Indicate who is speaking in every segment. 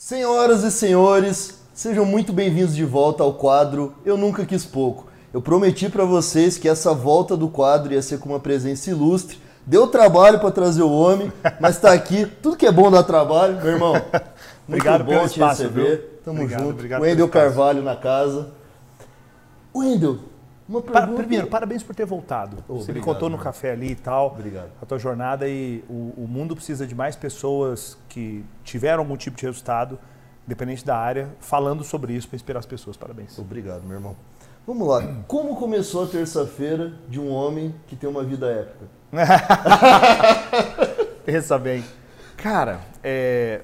Speaker 1: Senhoras e senhores, sejam muito bem-vindos de volta ao quadro Eu Nunca Quis Pouco. Eu prometi para vocês que essa volta do quadro ia ser com uma presença ilustre. Deu trabalho para trazer o homem, mas está aqui. Tudo que é bom dá trabalho, meu irmão. Muito
Speaker 2: obrigado
Speaker 1: bom
Speaker 2: pelo
Speaker 1: te
Speaker 2: espaço,
Speaker 1: receber.
Speaker 2: viu?
Speaker 1: Tamo
Speaker 2: Obrigado,
Speaker 1: junto.
Speaker 2: obrigado
Speaker 1: Wendel. Carvalho na casa. Wendel, uma
Speaker 2: Pa-
Speaker 1: pergunta.
Speaker 2: primeiro, parabéns por ter voltado.
Speaker 1: Oh,
Speaker 2: Você me
Speaker 1: obrigado,
Speaker 2: contou no café ali e tal.
Speaker 1: Obrigado.
Speaker 2: A tua jornada e o, o mundo precisa de mais pessoas que tiveram algum tipo de resultado, independente da área, falando sobre isso para inspirar as pessoas. Parabéns.
Speaker 1: Obrigado, meu irmão. Vamos lá. Como começou a terça-feira de um homem que tem uma vida épica?
Speaker 2: Pensa bem. Cara, é,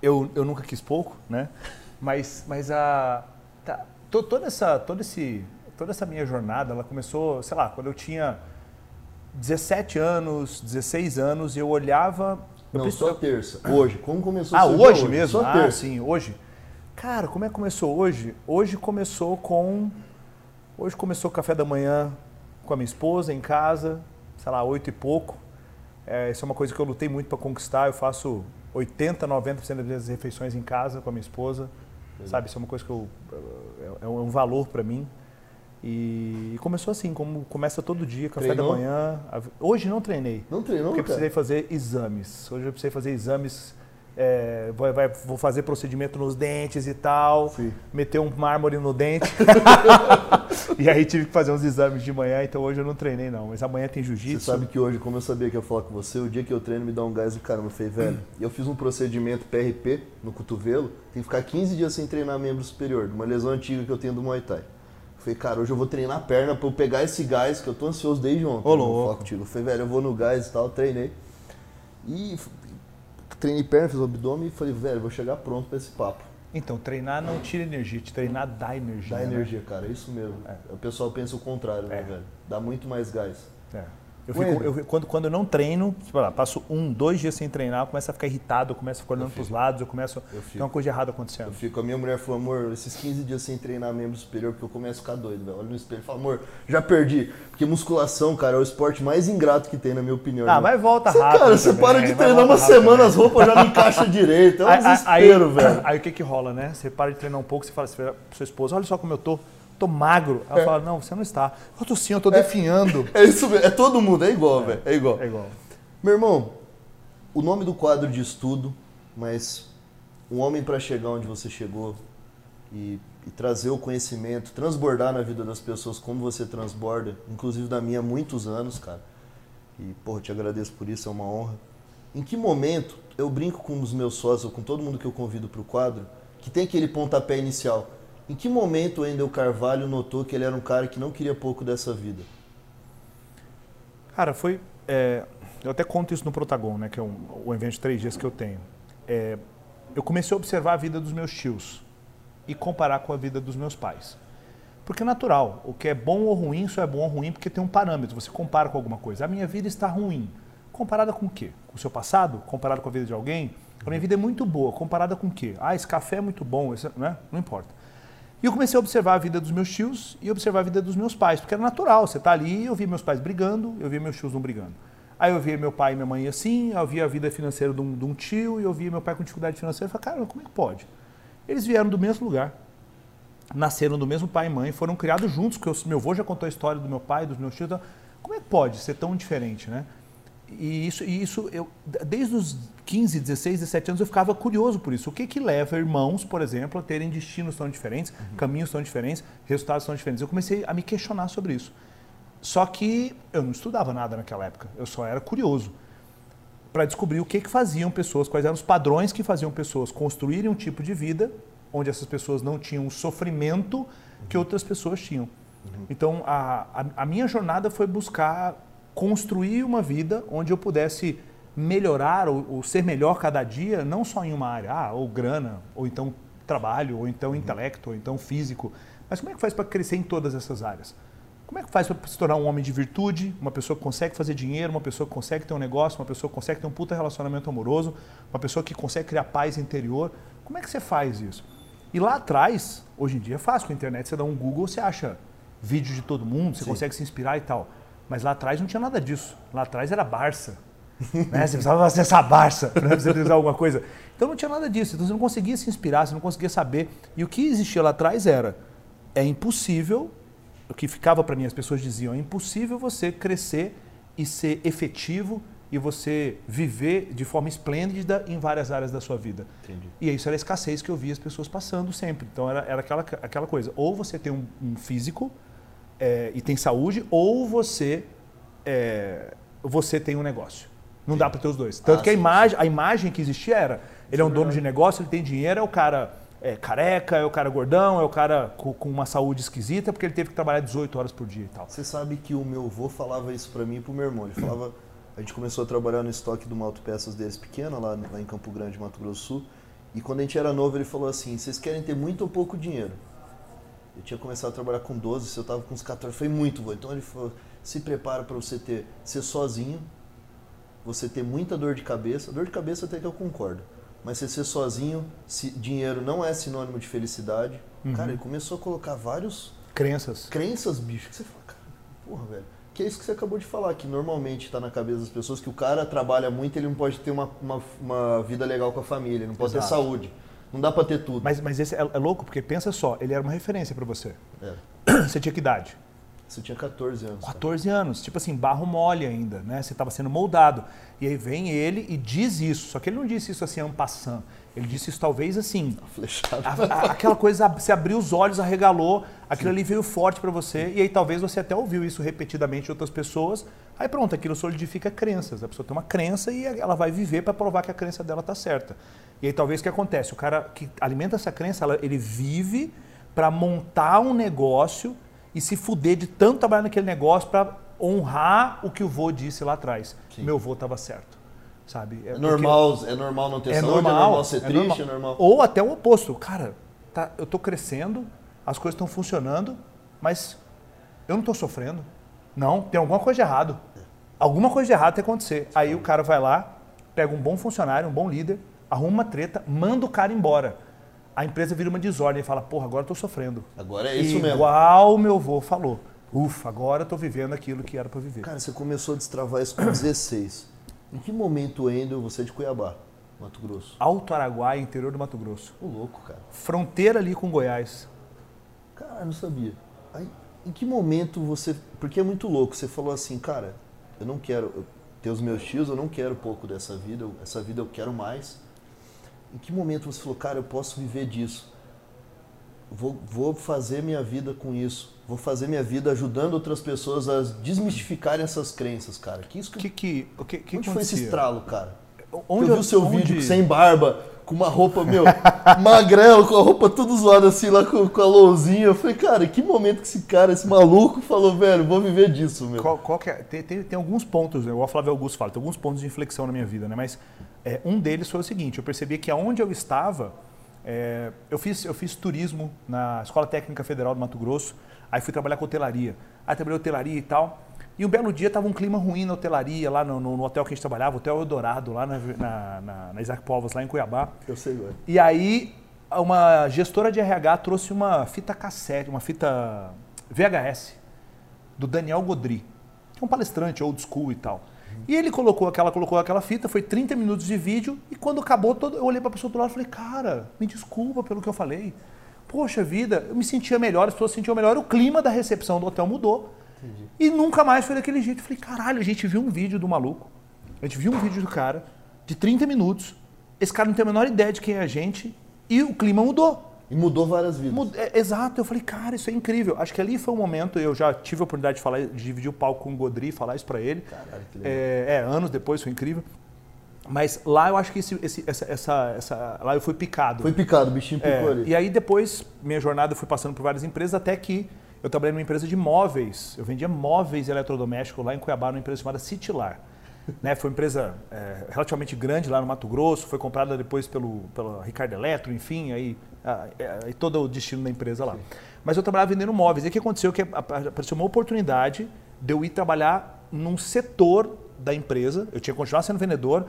Speaker 2: eu, eu nunca quis pouco, né? Mas, mas a, tá, essa, toda, esse, toda essa minha jornada, ela começou, sei lá, quando eu tinha 17 anos, 16 anos, e eu olhava... eu
Speaker 1: Não,
Speaker 2: preciso-
Speaker 1: só terça. Hoje. Como começou
Speaker 2: ah,
Speaker 1: dia
Speaker 2: hoje mesmo?
Speaker 1: Só
Speaker 2: ah,
Speaker 1: terça.
Speaker 2: sim, hoje. Cara, como é que começou hoje? Hoje começou com. Hoje começou o café da manhã com a minha esposa em casa, sei lá, oito e pouco. É, isso é uma coisa que eu lutei muito para conquistar. Eu faço 80, 90% das minhas refeições em casa com a minha esposa. Sabe, isso é uma coisa que eu, é, é um valor para mim. E, começou assim, como começa todo dia, café
Speaker 1: Treinou?
Speaker 2: da manhã. Hoje não treinei.
Speaker 1: Não treinou,
Speaker 2: Porque
Speaker 1: cara?
Speaker 2: eu precisei fazer exames. Hoje eu precisei fazer exames. é, vai- vai- vou fazer procedimento nos dentes e tal.
Speaker 1: Sim.
Speaker 2: Meter um mármore no dente. e aí tive que fazer uns exames de manhã, então hoje eu não treinei não. Mas amanhã tem
Speaker 1: Você
Speaker 2: jiu-jitsu.
Speaker 1: sabe que hoje, como eu sabia que ia falar com você, o dia que eu treino me dá um gás do caramba. Eu falei, velho, e eu fiz um procedimento PRP no cotovelo, tem que ficar 15 dias sem treinar membro superior, de uma lesão antiga que eu tenho do Muay Thai. Falei, cara, hoje eu vou treinar a perna pra eu pegar esse gás que eu tô ansioso desde ontem.
Speaker 2: Ô, louco.
Speaker 1: Eu falei, velho, eu vou no gás e tal, treinei. E treinei perna, fiz o abdômen e falei, velho, vou chegar pronto pra esse papo.
Speaker 2: Então, treinar não tira energia, te treinar dá energia.
Speaker 1: Dá
Speaker 2: né?
Speaker 1: energia, cara, é isso mesmo. O pessoal pensa o contrário, né,
Speaker 2: É.
Speaker 1: velho? Dá muito mais gás.
Speaker 2: É. Eu fico, eu- quando, quando eu não treino, sei lá, passo um, dois dias sem treinar, eu começo a ficar irritado, eu começo a ficar olhando para os lados, eu começo.
Speaker 1: Eu
Speaker 2: Tem uma coisa errada
Speaker 1: Eu
Speaker 2: acontecendo.
Speaker 1: fico, a minha mulher falou, amor, esses 15 dias sem treinar membro superior, porque eu começo a ficar doido, velho. Olha no espelho e falo, amor, já perdi. Porque musculação, cara, é o esporte mais ingrato que tem, na minha opinião.
Speaker 2: Ah,
Speaker 1: né?
Speaker 2: mas volta
Speaker 1: Você,
Speaker 2: rápido.
Speaker 1: Cara, você
Speaker 2: também,
Speaker 1: para de
Speaker 2: vai
Speaker 1: treinar uma semana,
Speaker 2: também.
Speaker 1: as roupas já não encaixam direito. É um
Speaker 2: Aí-
Speaker 1: desespero,
Speaker 2: aí,
Speaker 1: velho.
Speaker 2: Aí o que que rola, né? Você para de treinar um pouco, você fala assim pra sua esposa, olha só como eu tô, tô magro. Ela
Speaker 1: É.
Speaker 2: fala, não, você não está. Eu tô sim, eu tô definhando.
Speaker 1: É isso mesmo, é todo mundo, é igual, velho. É igual.
Speaker 2: É igual.
Speaker 1: Meu irmão, o nome do quadro de estudo, mas um homem para chegar onde você chegou e, e trazer o conhecimento, transbordar na vida das pessoas como você transborda, inclusive da minha há muitos anos, cara. E, porra, te agradeço por isso, é uma honra. Em que momento eu brinco com os meus sócios, ou com todo mundo que eu convido para o quadro, que tem aquele pontapé inicial? Em que momento o Endel Carvalho notou que ele era um cara que não queria pouco dessa vida?
Speaker 2: Cara, foi. é, eu até conto isso no Protagon, né? Que é um, o evento de três dias que eu tenho. É, eu comecei a observar a vida dos meus tios e comparar com a vida dos meus pais. Porque é natural. O que é bom ou ruim, só é bom ou ruim porque tem um parâmetro. Você compara com alguma coisa. A minha vida está ruim. Comparada com o quê? Com o seu passado? Comparada com a vida de alguém? A minha vida é muito boa. Comparada com o quê? Ah, esse café é muito bom. Esse, né? Não importa. E eu comecei a observar a vida dos meus tios e observar a vida dos meus pais, porque era natural. Você está ali, eu via meus pais brigando, eu via meus tios não brigando. Aí eu via meu pai e minha mãe assim, eu via a vida financeira de um, de um tio e eu via meu pai com dificuldade financeira. Eu falei, cara, como é que pode? Eles vieram do mesmo lugar, nasceram do mesmo pai e mãe, foram criados juntos, porque eu- meu avô já contou a história do meu pai, dos meus tios. Então, como é que pode ser tão diferente, né? E isso, e isso eu, desde os 15, 16, 17 anos eu ficava curioso por isso. O que que leva irmãos, por exemplo, a terem destinos tão diferentes, caminhos tão diferentes, resultados tão diferentes? Eu comecei a me questionar sobre isso. Só que eu não estudava nada naquela época, eu só era curioso para descobrir o que que faziam pessoas, quais eram os padrões que faziam pessoas construírem um tipo de vida onde essas pessoas não tinham o sofrimento que outras pessoas tinham. Então, a, a, a minha jornada foi buscar construir uma vida onde eu pudesse melhorar ou, ou ser melhor cada dia, não só em uma área, ah, ou grana, ou então trabalho, ou então intelecto, ou então físico, mas como é que faz para crescer em todas essas áreas? Como é que faz para se tornar um homem de virtude, uma pessoa que consegue fazer dinheiro, uma pessoa que consegue ter um negócio, uma pessoa que consegue ter um puta relacionamento amoroso, uma pessoa que consegue criar paz interior? Como é que você faz isso? E lá atrás, hoje em dia é fácil, com a internet você dá um Google, você acha vídeo de todo mundo, você
Speaker 1: Sim.
Speaker 2: consegue se inspirar e tal. Mas lá atrás não tinha nada disso. Lá atrás era Barça. né? Você precisava fazer essa barça para você usar alguma coisa. Então não tinha nada disso. Então você não conseguia se inspirar, você não conseguia saber. E o que existia lá atrás era: é impossível, o que ficava para mim, as pessoas diziam, é impossível você crescer e ser efetivo e você viver de forma esplêndida em várias áreas da sua vida.
Speaker 1: Entendi.
Speaker 2: E isso era a escassez que eu via as pessoas passando sempre. Então era, era aquela, aquela coisa: ou você tem um, um físico é, e tem saúde, ou você, é, você tem um negócio. Não sim. dá para ter os dois. Tanto ah, que a imagem, a imagem que existia era: ele é um dono de negócio, ele tem dinheiro, é o cara é, careca, é o cara gordão, é o cara com, com, uma saúde esquisita, porque ele teve que trabalhar 18 horas por dia e tal.
Speaker 1: Você sabe que o meu avô falava isso para mim e pro meu irmão. Ele falava a gente começou a trabalhar no estoque do Malto Peças deles pequena, lá, lá em Campo Grande, Mato Grosso do Sul. E quando a gente era novo, ele falou assim: vocês querem ter muito ou pouco dinheiro? Eu tinha começado a trabalhar com 12, se eu estava com uns 14, foi muito, vô. Então ele falou: se prepara para você ter ser sozinho, você ter muita dor de cabeça. Dor de cabeça até que eu concordo. Mas você ser sozinho, se, dinheiro não é sinônimo de felicidade. Uhum. Cara, ele começou a colocar vários.
Speaker 2: Crenças.
Speaker 1: Crenças, bicho, que você fala, cara, porra, velho. Que é isso que você acabou de falar, que normalmente está na cabeça das pessoas que o cara trabalha muito ele não pode ter uma, uma, uma vida legal com a família, não pode Exato. ter saúde. Não dá para ter tudo.
Speaker 2: Mas, mas esse é, é, louco, porque pensa só, ele era uma referência para você. É. Você tinha que idade?
Speaker 1: Você tinha 14 anos.
Speaker 2: 14 cara. anos, tipo assim, barro mole ainda, né? Você estava sendo moldado. E aí vem ele e diz isso. Só que ele não disse isso assim, ampassando. Ele disse isso talvez assim.
Speaker 1: Flechado.
Speaker 2: A, a, aquela coisa, você abriu os olhos, arregalou, aquilo Sim. ali veio forte para você. E aí talvez você até ouviu isso repetidamente de outras pessoas. Aí pronto, aquilo solidifica crenças. A pessoa tem uma crença e ela vai viver para provar que a crença dela está certa. E aí talvez o que acontece? O cara que alimenta essa crença, ele vive para montar um negócio e se fuder de tanto trabalhar naquele negócio para honrar o que o vô disse lá atrás. Sim. Meu vô estava certo. Sabe?
Speaker 1: É, é normal, é normal não ter é saúde, normal, é normal ser é triste, normal. é normal.
Speaker 2: Ou até o oposto. Cara, tá, eu estou crescendo, as coisas estão funcionando, mas eu não estou sofrendo. Não, tem alguma coisa de errado. Alguma coisa de errado tem que acontecer. Aí o cara vai lá, pega um bom funcionário, um bom líder, arruma uma treta, manda o cara embora a empresa vira uma desordem e fala, porra, agora eu tô sofrendo.
Speaker 1: Agora é isso
Speaker 2: Igual
Speaker 1: mesmo.
Speaker 2: Igual meu avô falou. Ufa, agora eu tô vivendo aquilo que era para viver.
Speaker 1: Cara, você começou a destravar isso com 16. em que momento, Endel, você é de Cuiabá, Mato Grosso?
Speaker 2: Alto Araguaia, interior do Mato Grosso.
Speaker 1: O louco, cara.
Speaker 2: Fronteira ali com Goiás.
Speaker 1: Cara, não sabia. Aí, em que momento você... Porque é muito louco. Você falou assim, cara, eu não quero ter os meus tios, eu não quero pouco dessa vida. Essa vida eu quero mais em que momento você falou, cara, eu posso viver disso? Vou, vou fazer minha vida com isso. Vou fazer minha vida ajudando outras pessoas a desmistificarem essas crenças, cara. Que isso
Speaker 2: que, que, que, que
Speaker 1: onde foi esse estralo, cara?
Speaker 2: Onde
Speaker 1: eu vi o seu onde... vídeo sem barba, com uma roupa, meu, magrelo, com a roupa tudo zoada assim, lá com, com a lousinha. Eu falei, cara, que momento que esse cara, esse maluco, falou, velho, vou viver disso, meu.
Speaker 2: Qual, qual é? tem, tem, tem, alguns pontos, né? o Flávio Augusto fala, tem alguns pontos de inflexão na minha vida, né? Mas é, um deles foi o seguinte: eu percebi que aonde eu estava, é, eu, fiz, eu fiz turismo na Escola Técnica Federal do Mato Grosso, aí fui trabalhar com hotelaria. Aí trabalhei hotelaria e tal. E um belo dia estava um clima ruim na hotelaria, lá no, no, no, hotel que a gente trabalhava, Hotel Eldorado, lá na, na, na, na Isaac Povos, lá em Cuiabá.
Speaker 1: Eu sei, ué.
Speaker 2: E aí, uma gestora de RH trouxe uma fita cassete, uma fita VHS, do Daniel Godri, que é um palestrante old school e tal. E ele colocou aquela, colocou aquela fita, foi 30 minutos de vídeo, e quando acabou, todo, eu olhei para a pessoa do lado e falei, cara, me desculpa pelo que eu falei. Poxa vida, eu me sentia melhor, as pessoas se sentiam melhor, o clima da recepção do hotel mudou. Entendi. E nunca mais foi daquele jeito. Eu falei, caralho, a gente viu um vídeo do maluco, a gente viu um vídeo do cara, de 30 minutos, esse cara não tem a menor ideia de quem é a gente, e o clima mudou.
Speaker 1: E mudou várias vidas.
Speaker 2: é, exato, eu falei, cara, isso é incrível. Acho que ali foi um momento, eu já tive a oportunidade de falar, de dividir o palco com o Godri, falar isso para ele.
Speaker 1: Caralho, que legal.
Speaker 2: É, é, anos depois, foi incrível. Mas lá eu acho que esse, esse, essa, essa, essa, lá eu fui picado.
Speaker 1: Foi picado, o bichinho picou é, ali.
Speaker 2: E aí depois, minha jornada, eu fui passando por várias empresas, até que eu trabalhei numa empresa de móveis. Eu vendia móveis eletrodomésticos lá em Cuiabá, numa empresa chamada Citylar né? Foi uma empresa é, relativamente grande lá no Mato Grosso, foi comprada depois pelo, pela Ricardo Eletro, enfim, aí, aí todo o destino da empresa lá. Sim. Mas eu trabalhava vendendo móveis. E o que aconteceu? Que apareceu uma oportunidade de eu ir trabalhar num setor da empresa, eu tinha que continuar sendo vendedor,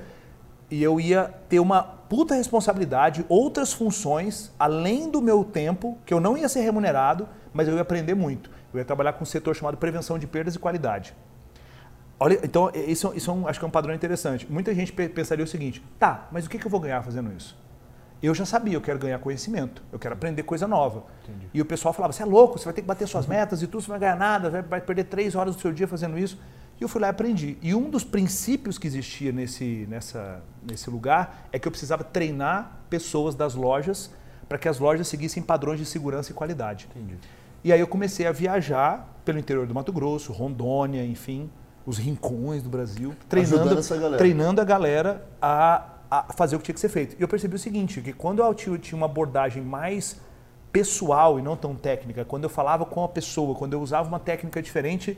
Speaker 2: e eu ia ter uma puta responsabilidade, outras funções, além do meu tempo, que eu não ia ser remunerado, mas eu ia aprender muito. Eu ia trabalhar com um setor chamado prevenção de perdas e qualidade Olha, então, isso, isso é um, acho que é um padrão interessante. Muita gente pensaria o seguinte: tá, mas o que eu vou ganhar fazendo isso? Eu já sabia, eu quero ganhar conhecimento, eu quero aprender coisa nova. Entendi. E o pessoal falava: você é louco, você vai ter que bater suas metas e tudo, você não vai ganhar nada, vai perder três horas do seu dia fazendo isso. E eu fui lá e aprendi. E um dos princípios que existia nesse, nessa, nesse lugar é que eu precisava treinar pessoas das lojas para que as lojas seguissem padrões de segurança e qualidade. Entendi. E aí eu comecei a viajar pelo interior do Mato Grosso, Rondônia, enfim, os rincões do Brasil, treinando, treinando a galera a, a, fazer o que tinha que ser feito. E eu percebi o seguinte, que quando eu tinha uma abordagem mais pessoal e não tão técnica, quando eu falava com a pessoa, quando eu usava uma técnica diferente,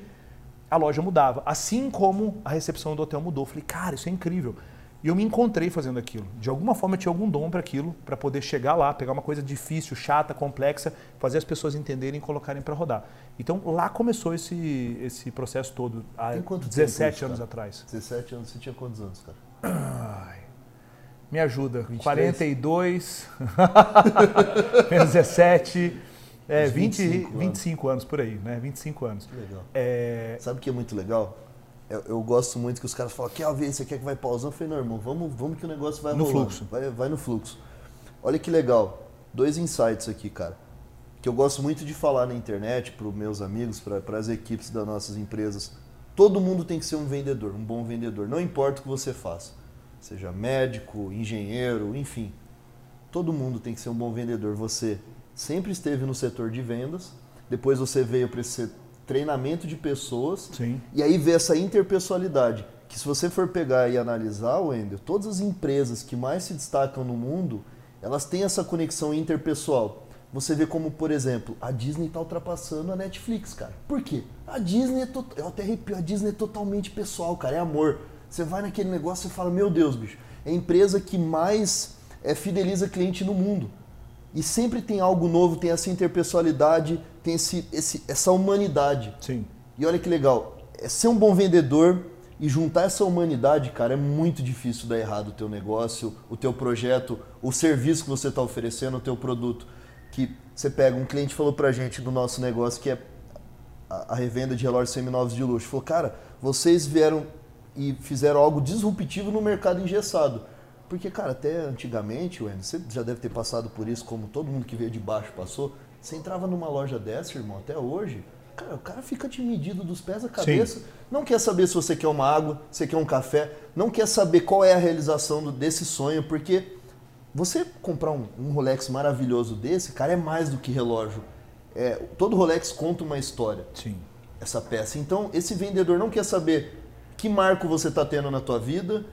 Speaker 2: a loja mudava. Assim como a recepção do hotel mudou. Eu falei, cara, isso é incrível. E eu me encontrei fazendo aquilo. De alguma forma eu tinha algum dom para aquilo, para poder chegar lá, pegar uma coisa difícil, chata, complexa, fazer as pessoas entenderem e colocarem para rodar. Então lá começou esse, esse processo todo, há 17 tempo, anos atrás.
Speaker 1: 17 anos, você tinha quantos anos, cara?
Speaker 2: Ai, me ajuda. 23? 42, menos 17. É, 20, 25, 25 anos. anos. por aí, né? 25 anos.
Speaker 1: Legal. É... Sabe o que é muito legal? Eu, eu, gosto muito que os caras falam, quer ver, você quer que vai pausando? Eu falei, não, irmão, vamos, vamos que o negócio vai
Speaker 2: no rolando. fluxo.
Speaker 1: Vai, vai no fluxo. Olha que legal. Dois insights aqui, cara. Que eu gosto muito de falar na internet para os meus amigos, para as equipes das nossas empresas. Todo mundo tem que ser um vendedor, um bom vendedor. Não importa o que você faça. Seja médico, engenheiro, enfim. Todo mundo tem que ser um bom vendedor. Você sempre esteve no setor de vendas, depois você veio para esse treinamento de pessoas.
Speaker 2: Sim.
Speaker 1: E aí vê essa interpessoalidade. Que se você for pegar e analisar, Wendel, todas as empresas que mais se destacam no mundo, elas têm essa conexão interpessoal. Você vê como, por exemplo, a Disney está ultrapassando a Netflix, cara. Por quê? A Disney é to... eu até arrepio, a Disney é totalmente pessoal, cara, é amor. Você vai naquele negócio e fala, meu Deus, bicho, é a empresa que mais é, fideliza cliente no mundo. E sempre tem algo novo, tem essa interpessoalidade, tem esse, esse, essa humanidade.
Speaker 2: Sim.
Speaker 1: E olha que legal, é ser um bom vendedor e juntar essa humanidade, cara, é muito difícil dar errado o teu negócio, o teu projeto, o serviço que você está oferecendo, o teu produto. Que você pega, um cliente falou pra gente do nosso negócio que é a, a revenda de relógios seminovos de luxo. Falou, cara, vocês vieram e fizeram algo disruptivo no mercado engessado. Porque, cara, até antigamente, Wendy, você já deve ter passado por isso, como todo mundo que veio de baixo passou. Você entrava numa loja dessa, irmão, até hoje, cara, o cara fica te medido dos pés à cabeça. Sim. Não quer saber se você quer uma água, se quer um café, não quer saber qual é a realização desse sonho, porque você comprar um, um Rolex maravilhoso desse, cara, é mais do que relógio. É, todo Rolex conta uma história.
Speaker 2: Sim.
Speaker 1: Essa peça. Então, esse vendedor não quer saber que marco você está tendo na tua vida,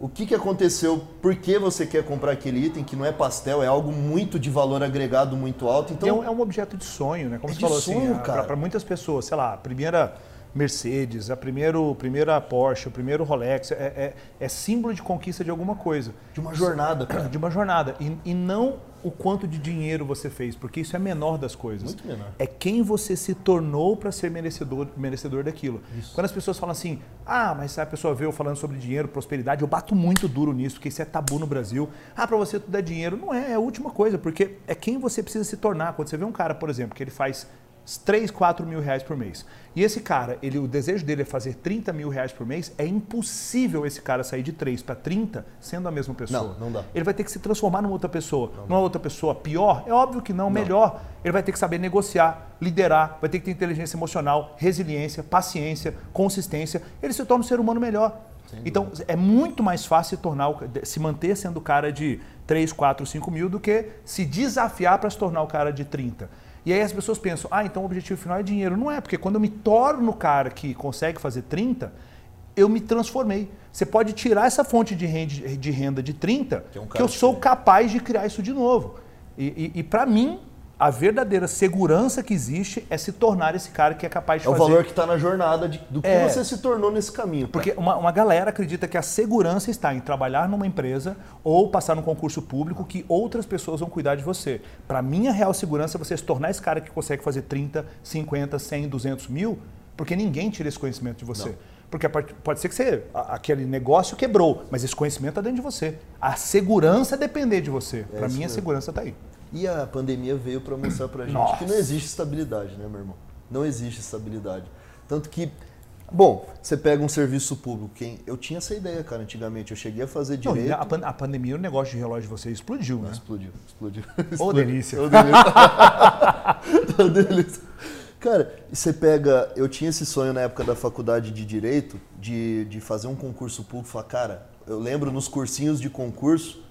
Speaker 1: o que, que aconteceu, por que você quer comprar aquele item, que não é pastel, é algo muito de valor agregado muito alto. Então,
Speaker 2: é um, é um objeto de sonho, né? Como
Speaker 1: é
Speaker 2: você falou assim,
Speaker 1: sonho, assim,
Speaker 2: para muitas pessoas, sei lá, a primeira Mercedes, a primeiro, primeira Porsche, o primeiro Rolex, é, é, é, símbolo de conquista de alguma coisa.
Speaker 1: De uma jornada, cara.
Speaker 2: De uma jornada. E, e, não o quanto de dinheiro você fez, porque isso é menor das coisas.
Speaker 1: Muito menor.
Speaker 2: É quem você se tornou para ser merecedor, merecedor daquilo. Isso. Quando as pessoas falam assim, ah, mas a pessoa vê eu falando sobre dinheiro, prosperidade, eu bato muito duro nisso, porque isso é tabu no Brasil. Ah, para você tudo é dinheiro. Não é, é a última coisa, porque é quem você precisa se tornar. Quando você vê um cara, por exemplo, que ele faz 3, 4 mil reais por mês. E esse cara, ele, o desejo dele é fazer 30 mil reais por mês, é impossível esse cara sair de 3 para 30 sendo a mesma pessoa.
Speaker 1: Não, não dá.
Speaker 2: Ele vai ter que se transformar numa outra pessoa. Não numa outra pessoa pior? É óbvio que não, não, melhor. Ele vai ter que saber negociar, liderar, vai ter que ter inteligência emocional, resiliência, paciência, consistência. Ele se torna um ser humano melhor. Então, é muito mais fácil se, tornar, se manter sendo o cara de 3, 4, 5 mil do que se desafiar para se tornar o cara de 30. E aí as pessoas pensam, ah, então o objetivo final é dinheiro. Não é, porque quando eu me torno o cara que consegue fazer 30, eu me transformei. Você pode tirar essa fonte de renda de, renda de 30, que, é um que eu sou capaz de criar isso de novo. E, e, e para mim, a verdadeira segurança que existe é se tornar esse cara que é capaz de
Speaker 1: é
Speaker 2: fazer.
Speaker 1: É o valor que está na jornada de, do que é, você se tornou nesse caminho.
Speaker 2: Porque uma, uma, galera acredita que a segurança está em trabalhar numa empresa ou passar num concurso público que outras pessoas vão cuidar de você. Para mim, a real segurança é você se tornar esse cara que consegue fazer 30, 50, 100, 200 mil, porque ninguém tira esse conhecimento de você. Não. Porque pode ser que você, aquele negócio quebrou, mas esse conhecimento está dentro de você. A segurança é depender de você. É Para mim, a segurança está aí.
Speaker 1: E a pandemia veio para mostrar para a gente Nossa. que não existe estabilidade, né, meu irmão? Não existe estabilidade. Tanto que Bom, você pega um serviço público. Quem... Eu tinha essa ideia, cara, antigamente. Eu cheguei a fazer
Speaker 2: Não,
Speaker 1: direito.
Speaker 2: a, pan- a pandemia, o negócio de relógio de vocês explodiu, né?
Speaker 1: Explodiu, explodiu.
Speaker 2: Ô,
Speaker 1: Explodiu.
Speaker 2: delícia.
Speaker 1: Ô, delícia. Ô, delícia. Cara, você pega. Eu tinha esse sonho na época da faculdade de Direito de, de fazer um concurso público. Falar, cara, eu lembro nos cursinhos de concurso,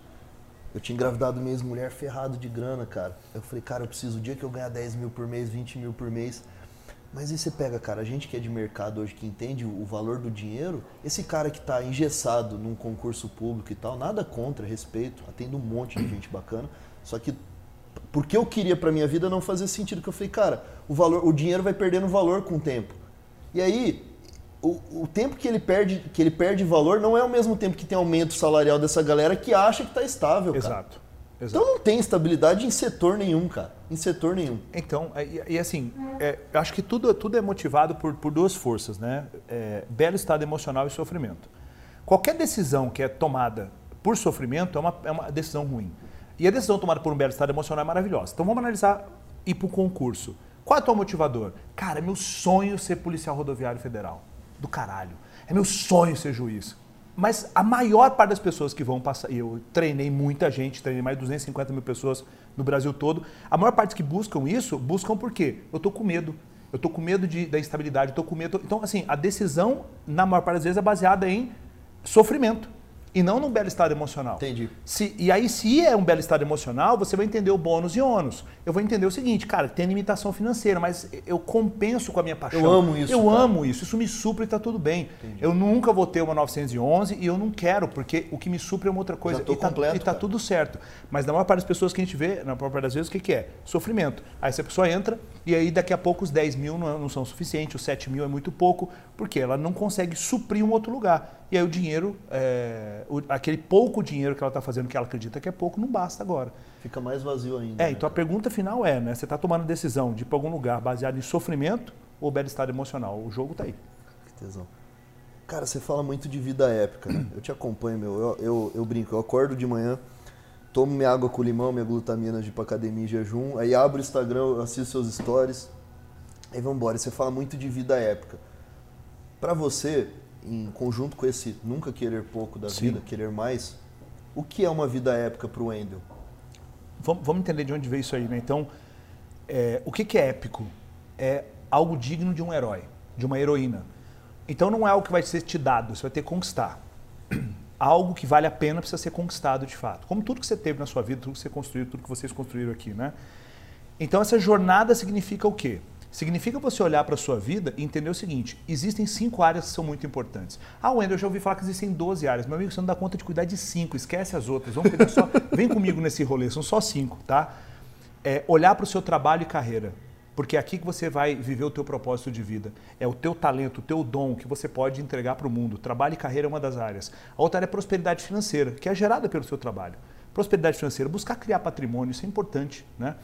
Speaker 1: eu tinha engravidado minha ex-mulher ferrado de grana, cara. Eu falei, cara, eu preciso, o dia que eu ganhar 10 mil por mês, 20 mil por mês. Mas aí você pega, cara, a gente que é de mercado hoje, que entende o valor do dinheiro, esse cara que está engessado num concurso público e tal, nada contra, respeito, atendo um monte de gente bacana, só que porque eu queria para minha vida não fazia sentido, que eu falei, cara, o valor, o dinheiro vai perdendo valor com o tempo. E aí, o, o tempo que ele perde, que ele perde valor não é ao mesmo tempo que tem aumento salarial dessa galera que acha que está estável, cara.
Speaker 2: Exato. Exato.
Speaker 1: Então não tem estabilidade em setor nenhum, cara. Em setor nenhum.
Speaker 2: Então, é, e, e assim, é, eu acho que tudo, tudo é motivado por, por duas forças, né? É, belo estado emocional e sofrimento. Qualquer decisão que é tomada por sofrimento é uma, é uma decisão ruim. E a decisão tomada por um belo estado emocional é maravilhosa. Então vamos analisar ir para o concurso. Qual é o teu motivador? Cara, é meu sonho ser policial rodoviário federal. Do caralho. É meu sonho ser juiz. Mas a maior parte das pessoas que vão passar, e eu treinei muita gente, treinei mais de 250 mil pessoas no Brasil todo, a maior parte que buscam isso, buscam por quê? Eu tô com medo. Eu tô com medo de, da instabilidade, eu tô com medo. Então, assim, a decisão, na maior parte das vezes, é baseada em sofrimento e não num belo estado emocional.
Speaker 1: Entendi.
Speaker 2: Se, e aí, se é um belo estado emocional, você vai entender o bônus e ônus. Eu vou entender o seguinte, cara, tem limitação financeira, mas eu compenso com a minha paixão.
Speaker 1: Eu amo isso,
Speaker 2: Eu
Speaker 1: cara.
Speaker 2: amo isso, isso me supre e tá tudo bem. Eu nunca vou ter uma 911 e eu não quero, porque o que me supre é uma outra coisa.
Speaker 1: Já tô
Speaker 2: e tá,
Speaker 1: completo,
Speaker 2: e tá
Speaker 1: cara.
Speaker 2: tudo certo. Mas na maior parte das pessoas que a gente vê, na maior parte das vezes, o que, que é? Sofrimento. Aí essa pessoa entra e aí daqui a pouco os 10 mil não, não são suficientes, os 7 mil é muito pouco, porque ela não consegue suprir um outro lugar. E aí o dinheiro, é, o- aquele pouco dinheiro que ela está fazendo, que ela acredita que é pouco, não basta agora.
Speaker 1: Fica mais vazio ainda.
Speaker 2: É,
Speaker 1: né,
Speaker 2: então a pergunta final é, né? Você está tomando a decisão de ir para algum lugar baseado em sofrimento ou belo estado emocional? O jogo tá aí.
Speaker 1: Que tesão. Cara, você fala muito de vida épica, né? Eu te acompanho, meu. Eu, eu, eu brinco, eu acordo de manhã, tomo minha água com limão, minha glutamina de ir pra academia em jejum, aí abro o Instagram, assisto seus stories, aí vambora. Você fala muito de vida épica. Pra você, em conjunto com esse nunca querer pouco da
Speaker 2: Sim.
Speaker 1: vida, querer mais, o que é uma vida épica pro Wendel?
Speaker 2: Vamos, vamos entender de onde veio isso aí, né? Então, é, o que, que é épico? É algo digno de um herói, de uma heroína. Então não é algo que vai ser te dado, você vai ter que conquistar. Algo que vale a pena precisa ser conquistado de fato. Como tudo que você teve na sua vida, tudo que você construiu, tudo que vocês construíram aqui, né? Então essa jornada significa o quê? Significa você olhar para a sua vida e entender o seguinte: existem cinco áreas que são muito importantes. Ah, Wendel, eu já ouvi falar que existem 12 áreas. Meu amigo, você não dá conta de cuidar de cinco, esquece as outras. Vamos cuidar só. Vem comigo nesse rolê, são só cinco, tá? É, olhar para o seu trabalho e carreira. Porque é aqui que você vai viver o teu propósito de vida. É o teu talento, o teu dom que você pode entregar para o mundo. Trabalho e carreira é uma das áreas. A outra área é prosperidade financeira, que é gerada pelo seu trabalho. Prosperidade financeira, buscar criar patrimônio, isso é importante, né?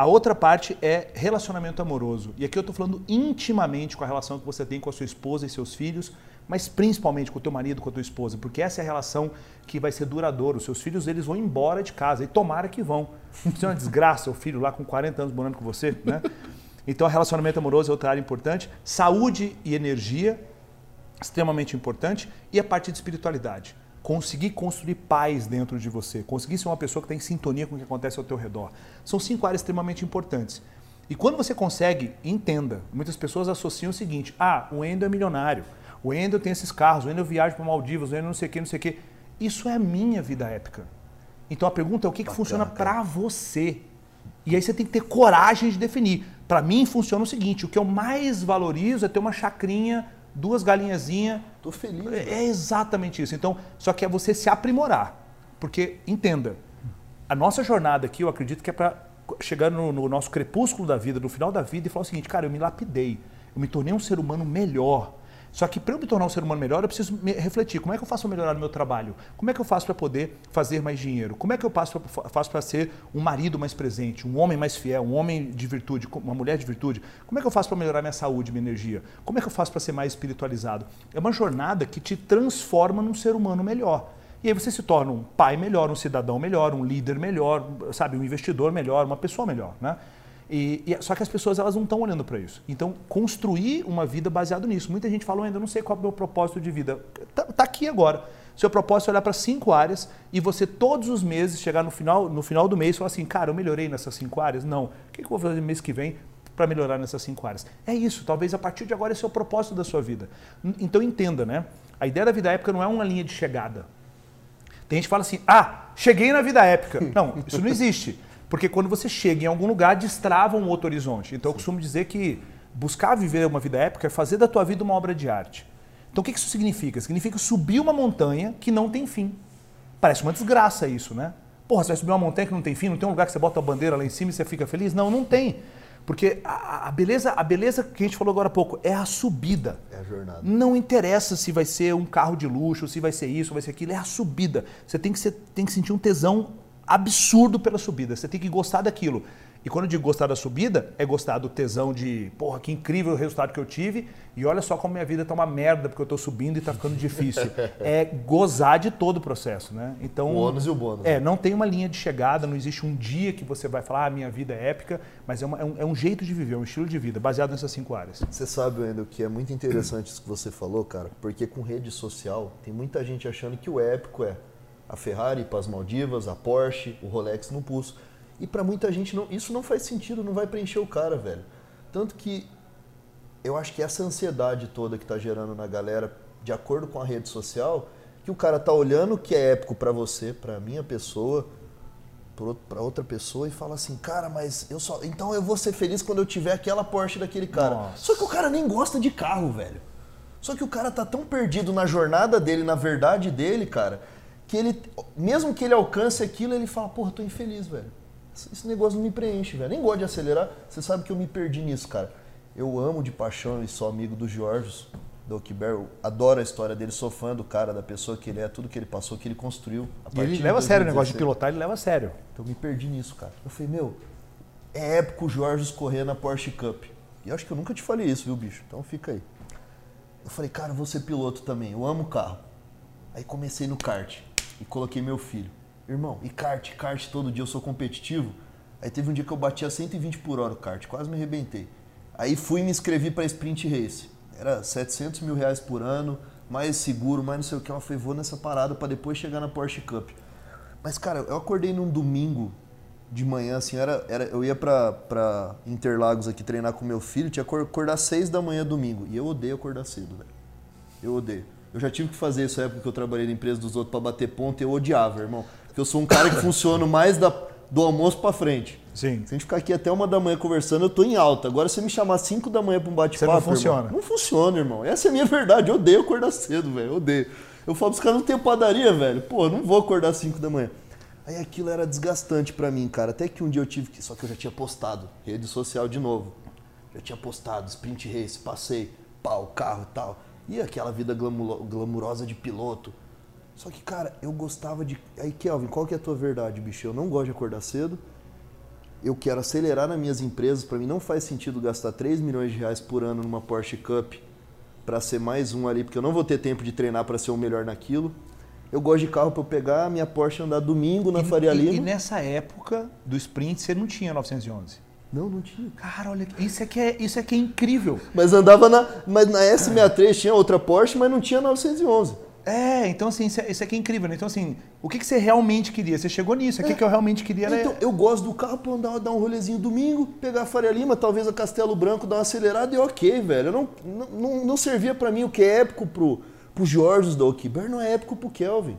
Speaker 2: A outra parte é relacionamento amoroso. E aqui eu estou falando intimamente com a relação que você tem com a sua esposa e seus filhos, mas principalmente com o teu marido, com a tua esposa, porque essa é a relação que vai ser duradoura. Os seus filhos eles vão embora de casa e tomara que vão. Isso é uma desgraça, o filho lá com 40 anos morando com você, né? Então, relacionamento amoroso é outra área importante. Saúde e energia, extremamente importante. E a parte de espiritualidade. Conseguir construir paz dentro de você. Conseguir ser uma pessoa que está em sintonia com o que acontece ao teu redor. São cinco áreas extremamente importantes. E quando você consegue, entenda. Muitas pessoas associam o seguinte: ah, o Endo é milionário. O Endo tem esses carros. O Endo viaja para Maldivas. O Endo não sei o que, não sei o que. Isso é a minha vida épica. Então a pergunta é o que, que funciona para você. E aí você tem que ter coragem de definir. Para mim funciona o seguinte: o que eu mais valorizo é ter uma chacrinha, duas galinhazinhas.
Speaker 1: Tô feliz.
Speaker 2: É é exatamente isso. Então, só que é você se aprimorar. Porque, entenda, a nossa jornada aqui, eu acredito que é para chegar no, no nosso crepúsculo da vida, no final da vida, e falar o seguinte, cara, eu me lapidei, eu me tornei um ser humano melhor. Só que para eu me tornar um ser humano melhor, eu preciso refletir. Como é que eu faço para melhorar no meu trabalho? Como é que eu faço para poder fazer mais dinheiro? Como é que eu faço para ser um marido mais presente, um homem mais fiel, um homem de virtude, uma mulher de virtude? Como é que eu faço para melhorar minha saúde, minha energia? Como é que eu faço para ser mais espiritualizado? É uma jornada que te transforma num ser humano melhor. E aí você se torna um pai melhor, um cidadão melhor, um líder melhor, sabe, um investidor melhor, uma pessoa melhor, né? E, e, só que as pessoas elas não estão olhando para isso. Então, construir uma vida baseado nisso. Muita gente falou ainda, não sei qual é o meu propósito de vida. Tá, tá aqui agora. Seu propósito é olhar para cinco áreas e você todos os meses chegar no final, no final do mês e falar assim, cara, eu melhorei nessas cinco áreas? Não. O que eu vou fazer no mês que vem para melhorar nessas cinco áreas? É isso. Talvez a partir de agora esse é o propósito da sua vida. Então entenda, né? A ideia da vida épica não é uma linha de chegada. Tem gente que fala assim, ah, cheguei na vida épica. Não, isso não existe. Porque quando você chega em algum lugar, destrava um outro horizonte. Então eu costumo dizer que buscar viver uma vida épica é fazer da tua vida uma obra de arte. Então o que isso significa? Significa subir uma montanha que não tem fim. Parece uma desgraça isso, né? Porra, você vai subir uma montanha que não tem fim, não tem um lugar que você bota a bandeira lá em cima e você fica feliz? Não, não tem. Porque a, a, beleza, a beleza que a gente falou agora há pouco é a subida.
Speaker 1: É a jornada.
Speaker 2: Não interessa se vai ser um carro de luxo, se vai ser isso, vai ser aquilo, é a subida. Você tem que, ser, tem que sentir um tesão absurdo pela subida. Você tem que gostar daquilo. E quando eu digo gostar da subida, é gostar do tesão de, porra, que incrível o resultado que eu tive, e olha só como minha vida tá uma merda porque eu tô subindo e tá ficando difícil. é gozar de todo o processo, né?
Speaker 1: Então, o ônus e o bônus.
Speaker 2: É, não tem uma linha de chegada, não existe um dia que você vai falar, ah, minha vida é épica, mas é, uma, é, um, é um jeito de viver, é um estilo de vida, baseado nessas cinco áreas.
Speaker 1: Você sabe, o que é muito interessante isso que você falou, cara, porque com rede social tem muita gente achando que o épico é a Ferrari para as Maldivas, a Porsche, o Rolex no pulso. E para muita gente não, isso não faz sentido, não vai preencher o cara, velho. Tanto que eu acho que essa ansiedade toda que tá gerando na galera, de acordo com a rede social, que o cara tá olhando o que é épico para você, para minha pessoa, para outra pessoa e fala assim, cara, mas eu só, então eu vou ser feliz quando eu tiver aquela Porsche daquele cara. Nossa. Só que o cara nem gosta de carro, velho. Só que o cara tá tão perdido na jornada dele, na verdade dele, cara, que ele, mesmo que ele alcance aquilo, ele fala, porra, tô infeliz, velho. Esse negócio não me preenche, velho. Nem gosto de acelerar. Você sabe que eu me perdi nisso, cara. Eu amo de paixão e sou amigo do Jorge, do Oakberry. Adoro a história dele, sou fã do cara, da pessoa que ele é, tudo que ele passou, que ele construiu.
Speaker 2: e ele leva a sério o negócio de pilotar, ele leva a sério.
Speaker 1: Então eu me perdi nisso, cara. Eu falei, meu, é épico o Jorge correr na Porsche Cup. E acho que eu nunca te falei isso, viu, bicho? Então fica aí. Eu falei, cara, eu vou ser piloto também. Eu amo carro. Aí comecei no kart e coloquei meu filho. Irmão, e kart, kart todo dia eu sou competitivo. Aí teve um dia que eu bati a 120 por hora o kart, quase me arrebentei. Aí fui e me inscrevi para Sprint Race. Era 700 mil reais por ano, mais seguro, mais não sei o que. Eu falei, vou nessa parada para depois chegar na Porsche Cup. Mas, cara, eu acordei num domingo de manhã, assim, era, era, eu ia pra, Interlagos aqui treinar com meu filho, tinha que acordar 6 da manhã domingo. E eu odeio acordar cedo, velho. Eu odeio. Eu já tive que fazer isso na época que eu trabalhei na empresa dos outros para bater ponto e eu odiava, irmão. Porque eu sou um cara que funciona mais da, do almoço para frente.
Speaker 2: Sim.
Speaker 1: Se a gente ficar aqui até uma da manhã conversando, eu tô em alta. Agora, se você me chamar 5 da manhã para um bate-papo.
Speaker 2: Não funciona.
Speaker 1: Irmão, não funciona, irmão. Essa é a minha verdade. Eu odeio acordar cedo, velho. Eu odeio. Eu falo pros caras, não tem padaria, velho. Pô, não vou acordar 5 da manhã. Aí aquilo era desgastante para mim, cara. Até que um dia eu tive que. Só que eu já tinha postado. Rede social de novo. Já tinha postado, sprint race, passei, pau, carro e tal. E aquela vida glamurosa de piloto. Só que, cara, eu gostava de. Aí, Kelvin, qual que é a tua verdade, bicho? Eu não gosto de acordar cedo. Eu quero acelerar nas minhas empresas. Para mim, não faz sentido gastar 3 milhões de reais por ano numa Porsche Cup para ser mais um ali, porque eu não vou ter tempo de treinar para ser o melhor naquilo. Eu gosto de carro para eu pegar a minha Porsche andar domingo na
Speaker 2: e,
Speaker 1: Faria Lima.
Speaker 2: E, e nessa época do sprint você não tinha 911?
Speaker 1: Não, não tinha.
Speaker 2: Cara, olha, isso é que é, isso é, que é incrível.
Speaker 1: Mas andava na. Mas na S63 tinha outra Porsche, mas não tinha 911.
Speaker 2: É, então assim, isso, é, isso aqui é incrível, né? Então assim, o que, que você realmente queria? Você chegou nisso, o é. que, que eu realmente queria era...
Speaker 1: Então, eu gosto do carro pra andar, dar um rolezinho domingo, pegar a Faria Lima, talvez a Castelo Branco, dar uma acelerada e ok, velho. Eu não, não, não servia para mim o que é épico pro, pro Jorge da Okiber, não é épico pro Kelvin.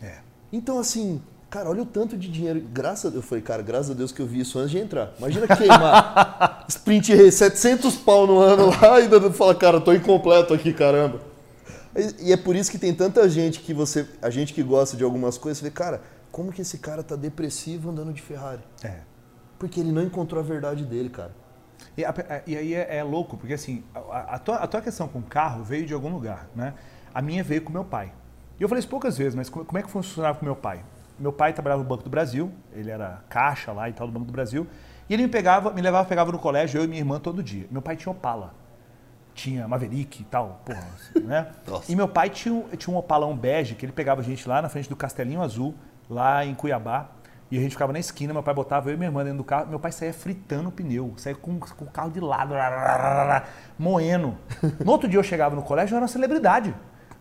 Speaker 2: É.
Speaker 1: Então assim, Cara, olha o tanto de dinheiro. Graças a... Eu falei, cara, graças a Deus que eu vi isso antes de entrar. Imagina queimar sprint race, 700 pau no ano lá e ainda fala, cara, tô incompleto aqui, caramba. E é por isso que tem tanta gente que você. A gente que gosta de algumas coisas, você vê, cara, como que esse cara tá depressivo andando de Ferrari?
Speaker 2: É.
Speaker 1: Porque ele não encontrou a verdade dele, cara.
Speaker 2: E, e aí é, é, louco, porque assim, a, a, tua, a tua questão com o carro veio de algum lugar, né? A minha veio com meu pai. E eu falei isso poucas vezes, mas como, como é que funcionava com meu pai? Meu pai trabalhava no Banco do Brasil, ele era caixa lá e tal do Banco do Brasil, e ele me pegava, me levava, pegava no colégio, eu e minha irmã todo dia. Meu pai tinha Opala, tinha Maverick e tal, porra, assim, né? e meu pai tinha, tinha um Opalão bege que ele pegava a gente lá na frente do Castelinho Azul, lá em Cuiabá, E a gente ficava na esquina, meu pai botava eu e minha irmã dentro do carro, meu pai saía fritando o pneu, saía com, com o carro de lado, moendo. No outro dia eu chegava no colégio, eu era uma celebridade.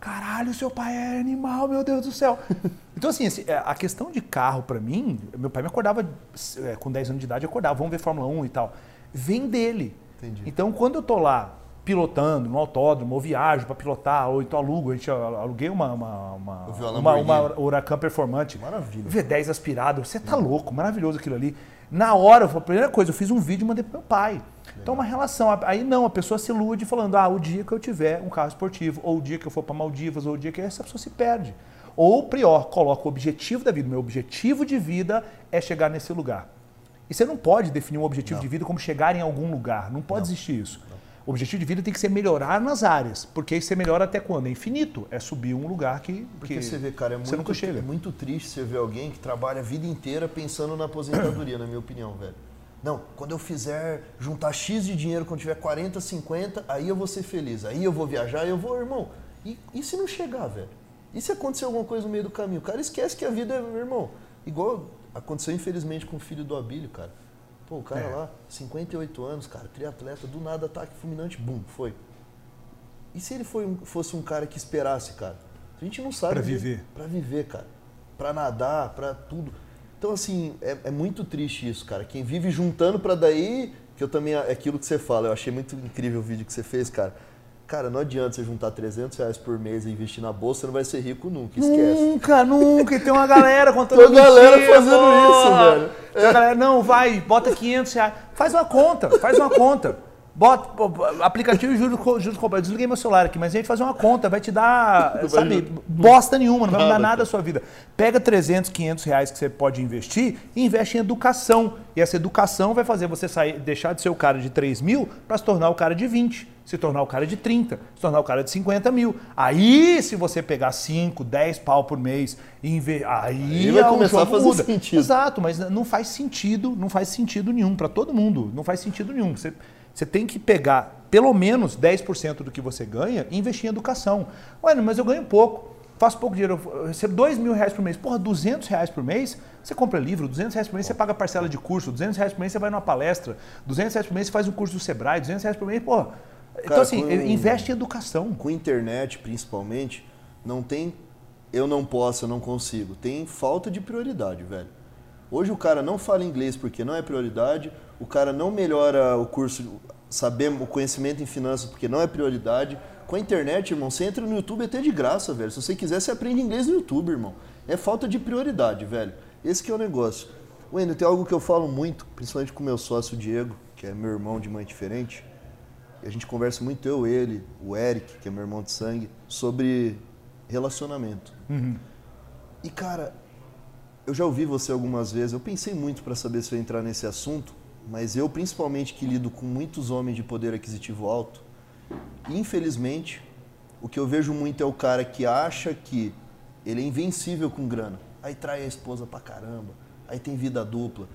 Speaker 2: Caralho, seu pai é animal, meu Deus do céu. Então, assim, é, a questão de carro, para mim, meu pai me acordava é, com 10 anos de idade, acordava, vamos ver Fórmula 1 e tal. Vem dele. Entendi. Então, quando eu tô lá pilotando no autódromo, ou viajo para pilotar, ou então alugo. A gente aluguei uma, uma, uma, uma, uma Huracan Performante.
Speaker 1: Maravilha.
Speaker 2: V10 aspirado. Você tá louco, maravilhoso aquilo ali. Na hora, a primeira coisa, eu fiz um vídeo e mandei pro meu pai. Então, uma relação. Aí não, a pessoa se ilude falando, ah, o dia que eu tiver um carro esportivo, ou o dia que eu for para Maldivas, ou o dia que essa pessoa se perde. Ou, pior, coloca o objetivo da vida. Meu objetivo de vida é chegar nesse lugar. E você não pode definir um objetivo não. de vida como chegar em algum lugar. Não pode não. existir isso. O objetivo de vida tem que ser melhorar nas áreas, porque aí você melhora até quando? É infinito. É subir um lugar que,
Speaker 1: porque
Speaker 2: que
Speaker 1: você vê, cara, é muito, nunca chega. é muito triste você ver alguém que trabalha a vida inteira pensando na aposentadoria, na minha opinião, velho. Não, quando eu fizer juntar X de dinheiro, quando tiver 40, 50, aí eu vou ser feliz. Aí eu vou viajar, eu vou, irmão. E, e se não chegar, velho? E se acontecer alguma coisa no meio do caminho? O cara esquece que a vida é, irmão, igual aconteceu infelizmente com o filho do Abílio, cara. Pô, o cara é. lá, 58 anos, cara, triatleta, do nada ataque fulminante, bum, foi. E se ele foi, fosse um cara que esperasse, cara? A gente não sabe.
Speaker 2: Pra viver.
Speaker 1: Pra viver, cara. Pra nadar, pra tudo. Então, assim, é, é muito triste isso, cara. Quem vive juntando pra daí, que eu também, é aquilo que você fala, eu achei muito incrível o vídeo que você fez, cara Cara, não adianta você juntar 300 reais por mês e investir na bolsa, você não vai ser rico nunca, esquece.
Speaker 2: Nunca, nunca. E tem uma galera contando
Speaker 1: Tem uma galera fazendo isso, velho.
Speaker 2: É. Galera, não, vai, bota 500 reais. Faz uma conta, faz uma conta. Bota, aplicativo juros, juros comprados. Desliguei meu celular aqui, mas a gente fazer uma conta, vai te dar, não sabe, vai... bosta nenhuma, não vai mudar nada a sua vida. Pega 300, 500 reais que você pode investir e investe em educação. E essa educação vai fazer você sair, deixar de ser o cara de 3 mil para se tornar o cara de 20 se tornar o cara de 30, se tornar o cara de 50 mil. Aí, se você pegar 5, 10 pau por mês e inver... aí,
Speaker 1: aí vai é começar a fazer muda. sentido.
Speaker 2: Exato, mas não faz sentido, não faz sentido nenhum para todo mundo. Não faz sentido nenhum. Você, você tem que pegar pelo menos 10% do que você ganha e investir em educação. Ué, mas eu ganho pouco. Faço pouco dinheiro, eu recebo 2 mil reais por mês. Porra, 200 reais por mês, você compra livro, 200 reais por mês você paga parcela de curso, 200 reais por mês você vai numa palestra, 200 reais por mês você faz um curso do Sebrae, 200 reais por mês, porra, então, assim, com, investe em educação.
Speaker 1: Com internet, principalmente, não tem eu não posso, eu não consigo. Tem falta de prioridade, velho. Hoje o cara não fala inglês porque não é prioridade, o cara não melhora o curso, saber o conhecimento em finanças porque não é prioridade. Com a internet, irmão, você entra no YouTube até de graça, velho. Se você quiser, você aprende inglês no YouTube, irmão. É falta de prioridade, velho. Esse que é o negócio. Wendel, tem algo que eu falo muito, principalmente com meu sócio Diego, que é meu irmão de mãe diferente a gente conversa muito, eu, ele, o Eric, que é meu irmão de sangue, sobre relacionamento. Uhum. E, cara, eu já ouvi você algumas vezes, eu pensei muito para saber se eu entrar nesse assunto, mas eu, principalmente, que lido com muitos homens de poder aquisitivo alto, infelizmente, o que eu vejo muito é o cara que acha que ele é invencível com grana. Aí trai a esposa pra caramba, aí tem vida dupla.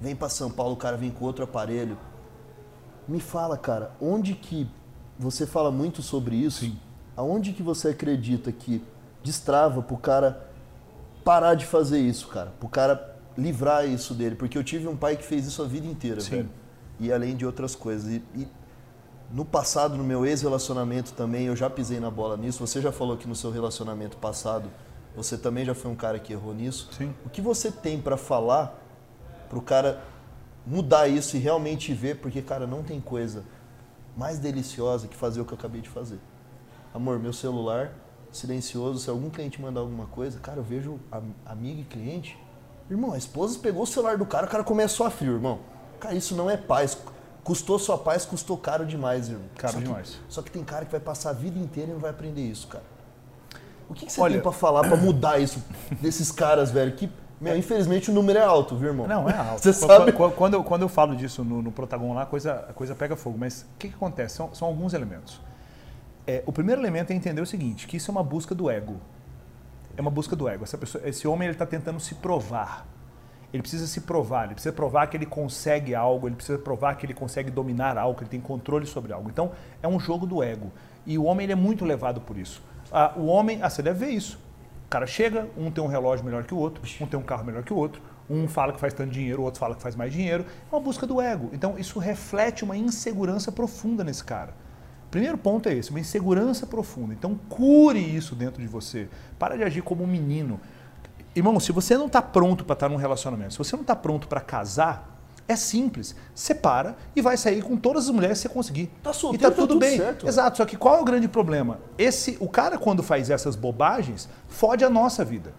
Speaker 1: Vem para São Paulo, o cara vem com outro aparelho, me fala, cara, onde que você fala muito sobre isso? Sim. Aonde que você acredita que destrava pro cara parar de fazer isso, cara? Pro cara livrar isso dele? Porque eu tive um pai que fez isso a vida inteira, Sim. velho. E além de outras coisas. E, e no passado, no meu ex-relacionamento também, eu já pisei na bola nisso. Você já falou que no seu relacionamento passado, você também já foi um cara que errou nisso.
Speaker 2: Sim.
Speaker 1: O que você tem para falar pro cara mudar isso e realmente ver, porque, cara, não tem coisa mais deliciosa que fazer o que eu acabei de fazer. Amor, meu celular silencioso, se algum cliente mandar alguma coisa, cara, eu vejo amigo e cliente. Irmão, a esposa pegou o celular do cara, o cara começou a frio, irmão. Cara, isso não é paz. Custou sua paz, custou caro demais, irmão.
Speaker 2: Caro
Speaker 1: só
Speaker 2: demais.
Speaker 1: Que, só que tem cara que vai passar a vida inteira e não vai aprender isso, cara. O que, que você Olha... tem para falar para mudar isso desses caras, velho, que meu, infelizmente o número é alto, viu, irmão?
Speaker 2: Não, é alto. Você sabe? Quando, eu, quando eu falo disso no, no Protagon lá, a coisa, a coisa pega fogo. Mas o que, que acontece? São, são alguns elementos. É, o primeiro elemento é entender o seguinte, que isso é uma busca do ego. É uma busca do ego. Pessoa, esse homem está tentando se provar. Ele precisa se provar, ele precisa provar que ele consegue algo, ele precisa provar que ele consegue dominar algo, que ele tem controle sobre algo. Então, é um jogo do ego. E o homem ele é muito levado por isso. Ah, o homem, ah, você deve ver isso. O cara chega, um tem um relógio melhor que o outro, um tem um carro melhor que o outro, Um fala que faz tanto dinheiro, o outro fala que faz mais dinheiro. É uma busca do ego. Então isso reflete uma insegurança profunda nesse cara. Primeiro ponto é esse, uma insegurança profunda. Então cure isso dentro de você. Para de agir como um menino. Irmão, se você não está pronto para estar num relacionamento, se você não está pronto para casar, é simples. Separa e vai sair com todas as mulheres que você conseguir.
Speaker 1: Tá solteiro,
Speaker 2: e tá
Speaker 1: tá
Speaker 2: tudo,
Speaker 1: tudo
Speaker 2: bem.
Speaker 1: certo.
Speaker 2: Exato. Só que qual é o grande problema? Esse, o cara quando faz essas bobagens, fode a nossa vida.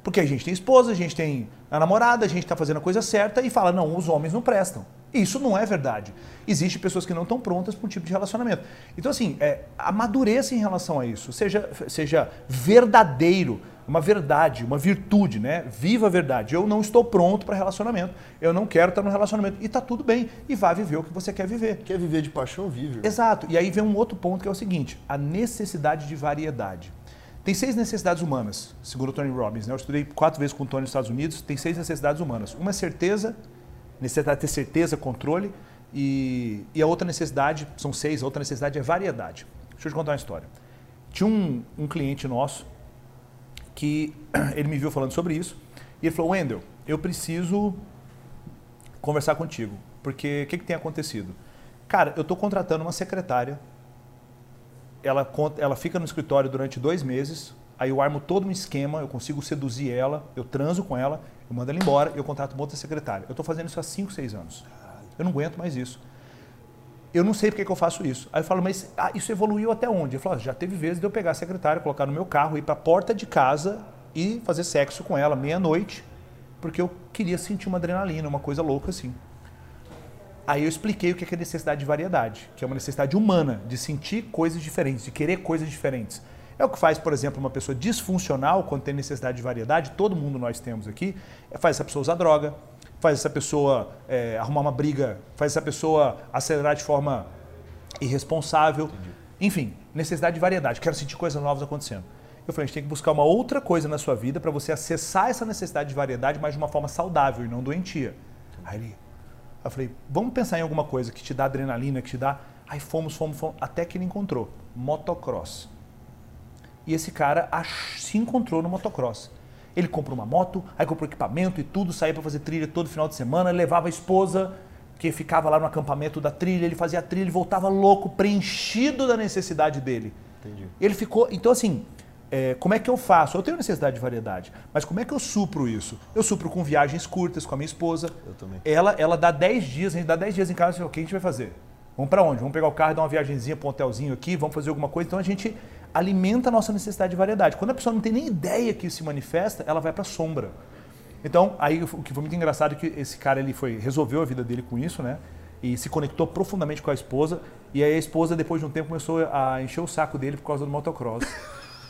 Speaker 2: Porque a gente tem esposa, a gente tem a namorada, a gente está fazendo a coisa certa e fala, não, os homens não prestam. Isso não é verdade. Existem pessoas que não estão prontas para um tipo de relacionamento. Então, assim, é, amadureça em relação a isso. Seja, seja verdadeiro, uma verdade, uma virtude, né? Viva a verdade. Eu não estou pronto para relacionamento. Eu não quero estar no relacionamento. E está tudo bem. E vá viver o que você quer viver.
Speaker 1: Quer viver de paixão, vive.
Speaker 2: Exato. E aí vem um outro ponto que é o seguinte: a necessidade de variedade. Tem seis necessidades humanas, segundo o Tony Robbins. Né? Eu estudei quatro vezes com o Tony nos Estados Unidos. Tem seis necessidades humanas. Uma é certeza, necessidade de ter certeza, controle. E, e a outra necessidade, são seis, a outra necessidade é variedade. Deixa eu te contar uma história. Tinha um, um cliente nosso que ele me viu falando sobre isso e ele falou: Wendel, eu preciso conversar contigo, porque o que, que tem acontecido? Cara, eu estou contratando uma secretária, ela, ela fica no escritório durante dois meses, aí eu armo todo um esquema, eu consigo seduzir ela, eu transo com ela, eu mando ela embora e eu contrato uma outra secretária. Eu estou fazendo isso há 5, 6 anos. Eu não aguento mais isso. Eu não sei porque que eu faço isso. Aí eu falo, mas ah, isso evoluiu até onde? Eu falo, "Ah, já teve vezes de eu pegar a secretária, colocar no meu carro, ir para a porta de casa e fazer sexo com ela meia-noite, porque eu queria sentir uma adrenalina, uma coisa louca assim. Aí eu expliquei o que é necessidade de variedade, que é uma necessidade humana de sentir coisas diferentes, de querer coisas diferentes. É o que faz, por exemplo, uma pessoa disfuncional, quando tem necessidade de variedade, todo mundo nós temos aqui, é faz essa pessoa usar droga, faz essa pessoa é, arrumar uma briga, faz essa pessoa acelerar de forma irresponsável. Enfim, necessidade de variedade. Quero sentir coisas novas acontecendo. Eu falei, a gente tem que buscar uma outra coisa na sua vida para você acessar essa necessidade de variedade, mas de uma forma saudável e não doentia. Aí ele, eu falei, vamos pensar em alguma coisa que te dá adrenalina, que te dá. Aí fomos, fomos, fomos, até que ele encontrou motocross. E esse cara se encontrou no motocross. Ele comprou uma moto, aí comprou equipamento e tudo, saía para fazer trilha todo final de semana, levava a esposa, que ficava lá no acampamento da trilha, ele fazia a trilha, ele voltava louco, preenchido da necessidade dele.
Speaker 1: Entendi.
Speaker 2: Ele ficou. Então, assim, é, como é que eu faço? Eu tenho necessidade de variedade, mas como é que eu supro isso? Eu supro com viagens curtas com a minha esposa.
Speaker 1: Eu também.
Speaker 2: Ela, ela dá 10 dias, a gente dá 10 dias em casa e fala, o que a gente vai fazer? Vamos para onde? Vamos pegar o carro, dar uma viagenzinha para um hotelzinho aqui, vamos fazer alguma coisa. Então a gente alimenta a nossa necessidade de variedade. Quando a pessoa não tem nem ideia que isso se manifesta, ela vai para a sombra. Então, aí o que foi muito engraçado é que esse cara ele foi resolveu a vida dele com isso, né? E se conectou profundamente com a esposa. E aí a esposa, depois de um tempo, começou a encher o saco dele por causa do motocross.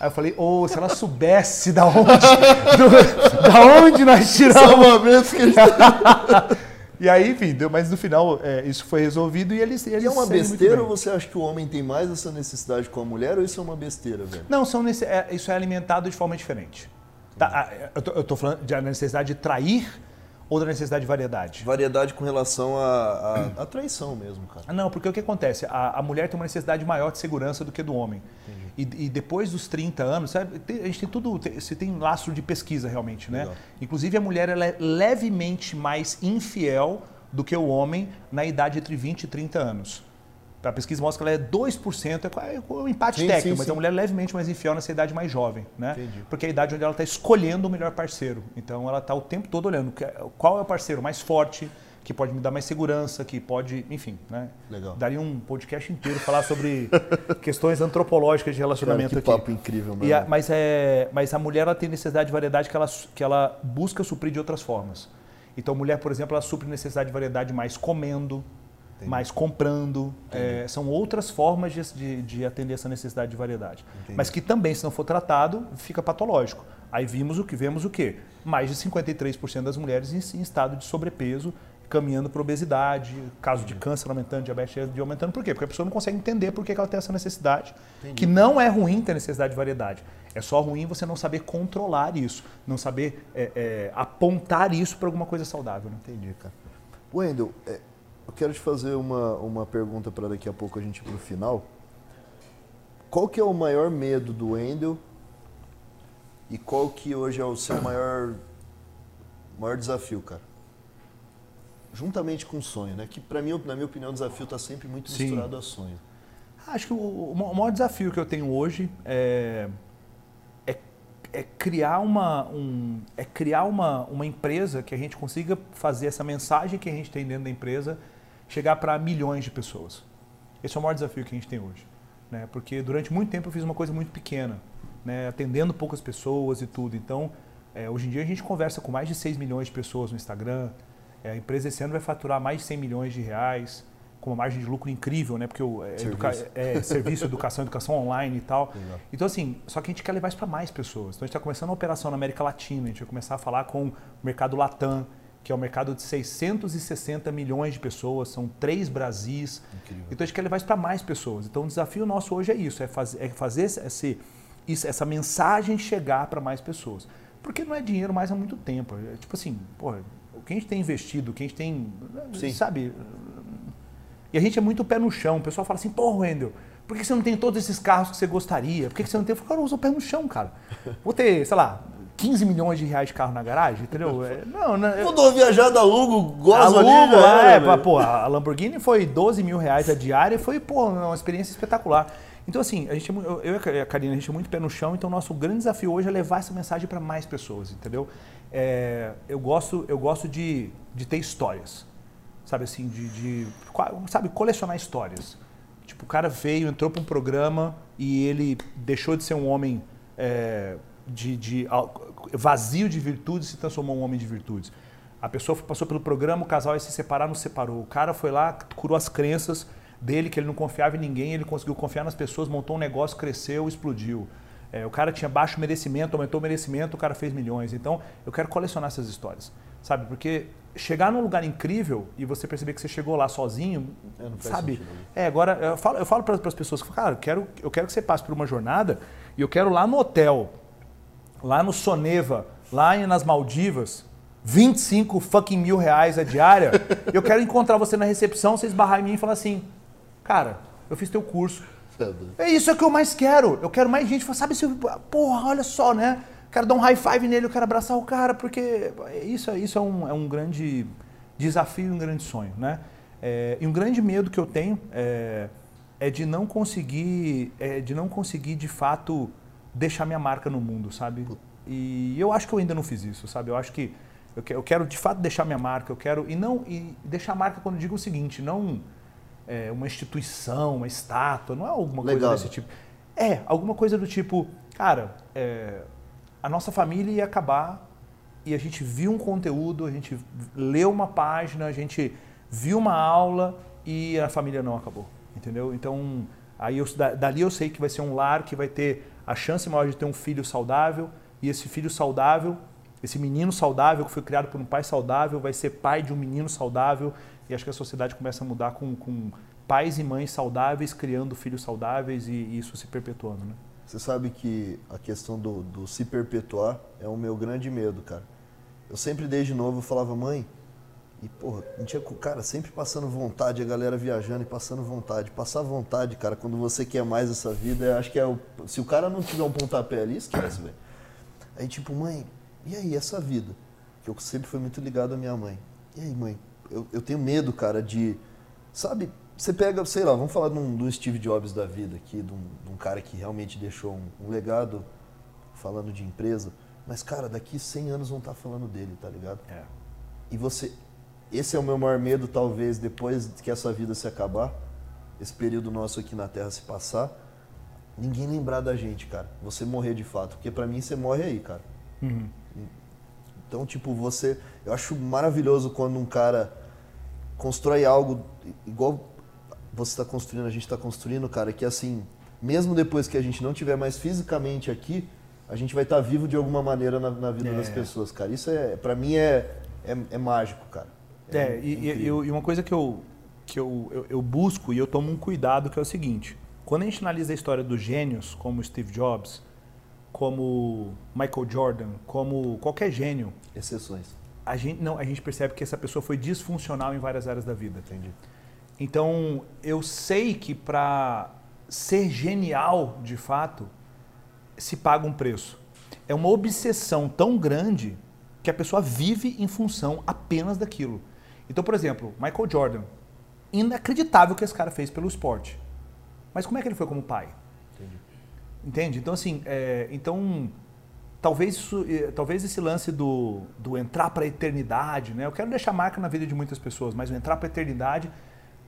Speaker 2: Aí eu falei, ô, se ela soubesse da onde, do- da onde nós tiramos.
Speaker 1: Salvamentos que a gente
Speaker 2: E aí, enfim, deu, mas no final é, isso foi resolvido e eles. eles
Speaker 1: E é uma besteira ou você acha que o homem tem mais essa necessidade com a mulher ou isso é uma besteira, velho?
Speaker 2: Não, são nesse- é, isso é alimentado de forma diferente. Tá, eu, tô, eu tô falando da necessidade de trair ou da necessidade de variedade?
Speaker 1: Variedade com relação à traição mesmo, cara.
Speaker 2: Ah, Não, porque o que acontece? A, a mulher tem uma necessidade maior de segurança do que do homem. E, e depois dos 30 anos, sabe, a gente tem tudo, tem, você tem lastro de pesquisa realmente, né?
Speaker 1: Legal.
Speaker 2: Inclusive a mulher ela é levemente mais infiel do que o homem na idade entre 20 e 30 anos. A pesquisa mostra que ela é 2%, é um empate
Speaker 1: Sim,
Speaker 2: técnico,
Speaker 1: sim,
Speaker 2: mas
Speaker 1: sim.
Speaker 2: a mulher é levemente mais infiel nessa idade mais jovem, né?
Speaker 1: Entendi.
Speaker 2: Porque é a idade onde ela está escolhendo o melhor parceiro. Então ela está o tempo todo olhando que- qual é o parceiro mais forte, que pode me dar mais segurança, que pode, enfim, né?
Speaker 1: Legal.
Speaker 2: Daria um podcast inteiro falar sobre questões antropológicas de
Speaker 1: Cara,
Speaker 2: relacionamento
Speaker 1: que
Speaker 2: aqui.
Speaker 1: papo incrível, mano.
Speaker 2: A- mas, é, mas a mulher ela tem necessidade de variedade que ela, que ela busca suprir de outras formas. Então, a mulher, por exemplo, ela supre necessidade de variedade mais comendo, mais comprando. É, são outras formas de, de, de atender essa necessidade de variedade. Mas que também, se não for tratado, fica patológico. Aí vimos o que vemos o quê? Mais de 53% das mulheres em, em estado de sobrepeso, caminhando para obesidade, caso de câncer aumentando, diabetes aumentando. Por quê? Porque a pessoa não consegue entender por que que ela tem essa necessidade. Que não é ruim ter necessidade de variedade. É só ruim você não saber controlar isso, não saber é, é, apontar isso para alguma coisa saudável. Né?
Speaker 1: Entendi, cara. Wendel, é, eu quero te fazer uma, uma pergunta para daqui a pouco a gente ir pro final. Qual que é o maior medo do Wendel e qual que hoje é o seu maior Maior desafio, cara. Juntamente com o sonho, né? Que para mim, na minha opinião, o desafio está sempre muito
Speaker 2: Sim.
Speaker 1: misturado a sonho.
Speaker 2: Acho que o, o maior desafio que eu tenho hoje é, é, é criar, uma, um, é criar uma, uma empresa que a gente consiga fazer essa mensagem que a gente tem dentro da empresa chegar para milhões de pessoas. Esse é o maior desafio que a gente tem hoje. Né? Porque durante muito tempo eu fiz uma coisa muito pequena, né? atendendo poucas pessoas e tudo. Então, é, hoje em dia a gente conversa com mais de 6 milhões de pessoas no Instagram. É, a empresa esse ano vai faturar mais de 100 milhões de reais com uma margem de lucro incrível, né? Porque o é,
Speaker 1: Serviço.
Speaker 2: educa- é, serviço, educação, educação online e tal.
Speaker 1: Legal.
Speaker 2: Então, assim, só que a gente quer levar isso para mais pessoas. Então, a gente está começando uma operação na América Latina, a gente vai começar a falar com o mercado Latam, que é um mercado de 660 milhões de pessoas, são três Brasis.
Speaker 1: Incrível.
Speaker 2: Então, a gente quer levar isso para mais pessoas. Então, o desafio nosso hoje é isso, é, faz, é fazer esse, isso- essa mensagem chegar para mais pessoas. Porque não é dinheiro mais há muito tempo. É tipo assim, porra, o que a gente tem investido, o que a gente tem,
Speaker 1: Sim.
Speaker 2: sabe? E a gente é muito pé no chão. O pessoal fala assim, pô, Wendel, por que você não tem todos esses carros que você gostaria? Por que você não tem? Eu falo, cara, eu uso o pé no chão, cara. Vou ter, sei lá, 15 milhões de reais de carro na garagem, entendeu? É, não, não. eu-
Speaker 1: Mudou viajada, alugo, gozo ali,
Speaker 2: Alugo,
Speaker 1: já
Speaker 2: é,
Speaker 1: era,
Speaker 2: pá,
Speaker 1: velho.
Speaker 2: pô, a Lamborghini foi 12 mil reais a diária e foi, pô, uma experiência espetacular. Então, assim, a gente, é eu eu e a Karina, a gente é muito pé no chão, então o nosso grande desafio hoje é levar essa mensagem para mais pessoas, entendeu? É, eu gosto, eu gosto de, de ter histórias, sabe assim, de, de, sabe, colecionar histórias. Tipo, o cara veio, entrou para um programa e ele deixou de ser um homem é, de, de vazio de virtudes se transformou em um homem de virtudes. A pessoa passou pelo programa, o casal ia se separar, não se separou. O cara foi lá, curou as crenças dele, que ele não confiava em ninguém, ele conseguiu confiar nas pessoas, montou um negócio, cresceu, explodiu. É, o cara tinha baixo merecimento, aumentou o merecimento, o cara fez milhões. Então, eu quero colecionar essas histórias, sabe? Porque chegar num lugar incrível e você perceber que você chegou lá sozinho,
Speaker 1: É,
Speaker 2: sabe?
Speaker 1: sentido, né?
Speaker 2: É, agora eu falo, eu falo para as pessoas que cara, eu quero, eu quero que você passe por uma jornada e eu quero lá no hotel, lá no Soneva, lá nas Maldivas, 25 fucking mil reais a diária, eu quero encontrar você na recepção, você esbarrar em mim e falar assim, cara, eu fiz teu curso,
Speaker 1: Tá
Speaker 2: é isso que eu mais quero. Eu quero mais gente. Falar, Sabe, se porra, olha só, né? Quero dar um high five nele, eu quero abraçar o cara, porque isso, isso é, um, é um grande desafio e um grande sonho, né? É, e um grande medo que eu tenho é, é de não conseguir, é de não conseguir de fato deixar minha marca no mundo, sabe? E eu acho que eu ainda não fiz isso, sabe? Eu acho que eu que- eu quero de fato deixar minha marca, eu quero e não e deixar a marca quando eu digo o seguinte, não é, uma instituição, uma estátua, não é alguma coisa desse tipo. É, alguma coisa do tipo, cara, é, a nossa família ia acabar e a gente viu um conteúdo, a gente leu uma página, a gente viu uma aula e a família não acabou, entendeu? Então, aí eu, da- dali eu sei que vai ser um lar que vai ter a chance maior de ter um filho saudável e esse filho saudável, esse menino saudável que foi criado por um pai saudável, vai ser pai de um menino saudável e acho que a sociedade começa a mudar com, com pais e mães saudáveis criando filhos saudáveis e, e isso se perpetuando, né?
Speaker 1: Você sabe que a questão do, do se perpetuar é o meu grande medo, cara. Eu sempre, desde novo, falava, mãe, e porra, não tinha, co- cara, sempre passando vontade, a galera viajando e passando vontade. Passar vontade, cara, quando você quer mais essa vida, eu acho que é o. Se o cara não tiver um pontapé ali, esquece, velho. Aí, tipo, mãe, e aí, essa vida? Que eu sempre fui muito ligado à minha mãe. E aí, mãe, eu, eu tenho medo, cara, de. Sabe, você pega, sei lá, vamos falar de um, do Steve Jobs da vida aqui, de um, de um cara que realmente deixou um, um legado falando de empresa. Mas, cara, daqui 100 anos vão estar falando dele, tá ligado?
Speaker 2: É.
Speaker 1: E você. Esse é o meu maior medo, talvez, depois que essa vida se acabar, esse período nosso aqui na Terra se passar, ninguém lembrar da gente, cara. Você morrer de fato. Porque pra mim você morre aí, cara.
Speaker 2: Uhum.
Speaker 1: Então, tipo, você. Eu acho maravilhoso quando um cara constrói algo igual você está construindo, a gente está construindo, cara, que assim, mesmo depois que a gente não tiver mais fisicamente aqui, a gente vai estar vivo de alguma maneira na, na vida
Speaker 2: É.
Speaker 1: das pessoas, cara. Isso é, pra mim, é, é, é mágico, cara.
Speaker 2: É, e, e- e uma coisa que, eu, que eu, eu, eu busco e eu tomo um cuidado que é o seguinte: quando a gente analisa a história dos gênios, como Steve Jobs, como Michael Jordan, como qualquer gênio,
Speaker 1: Exceções.
Speaker 2: a gente, não, a gente percebe que essa pessoa foi disfuncional em várias áreas da vida.
Speaker 1: Entendi.
Speaker 2: Então, eu sei que para ser genial, de fato, se paga um preço. É uma obsessão tão grande que a pessoa vive em função apenas daquilo. Então, por exemplo, Michael Jordan. Inacreditável o que esse cara fez pelo esporte. Mas como é que ele foi como pai? Entendi. Entende? Então, assim, é, então, talvez, isso, é, talvez esse lance do, do entrar para a eternidade, né? Eu quero deixar marca na vida de muitas pessoas, mas o entrar para a eternidade,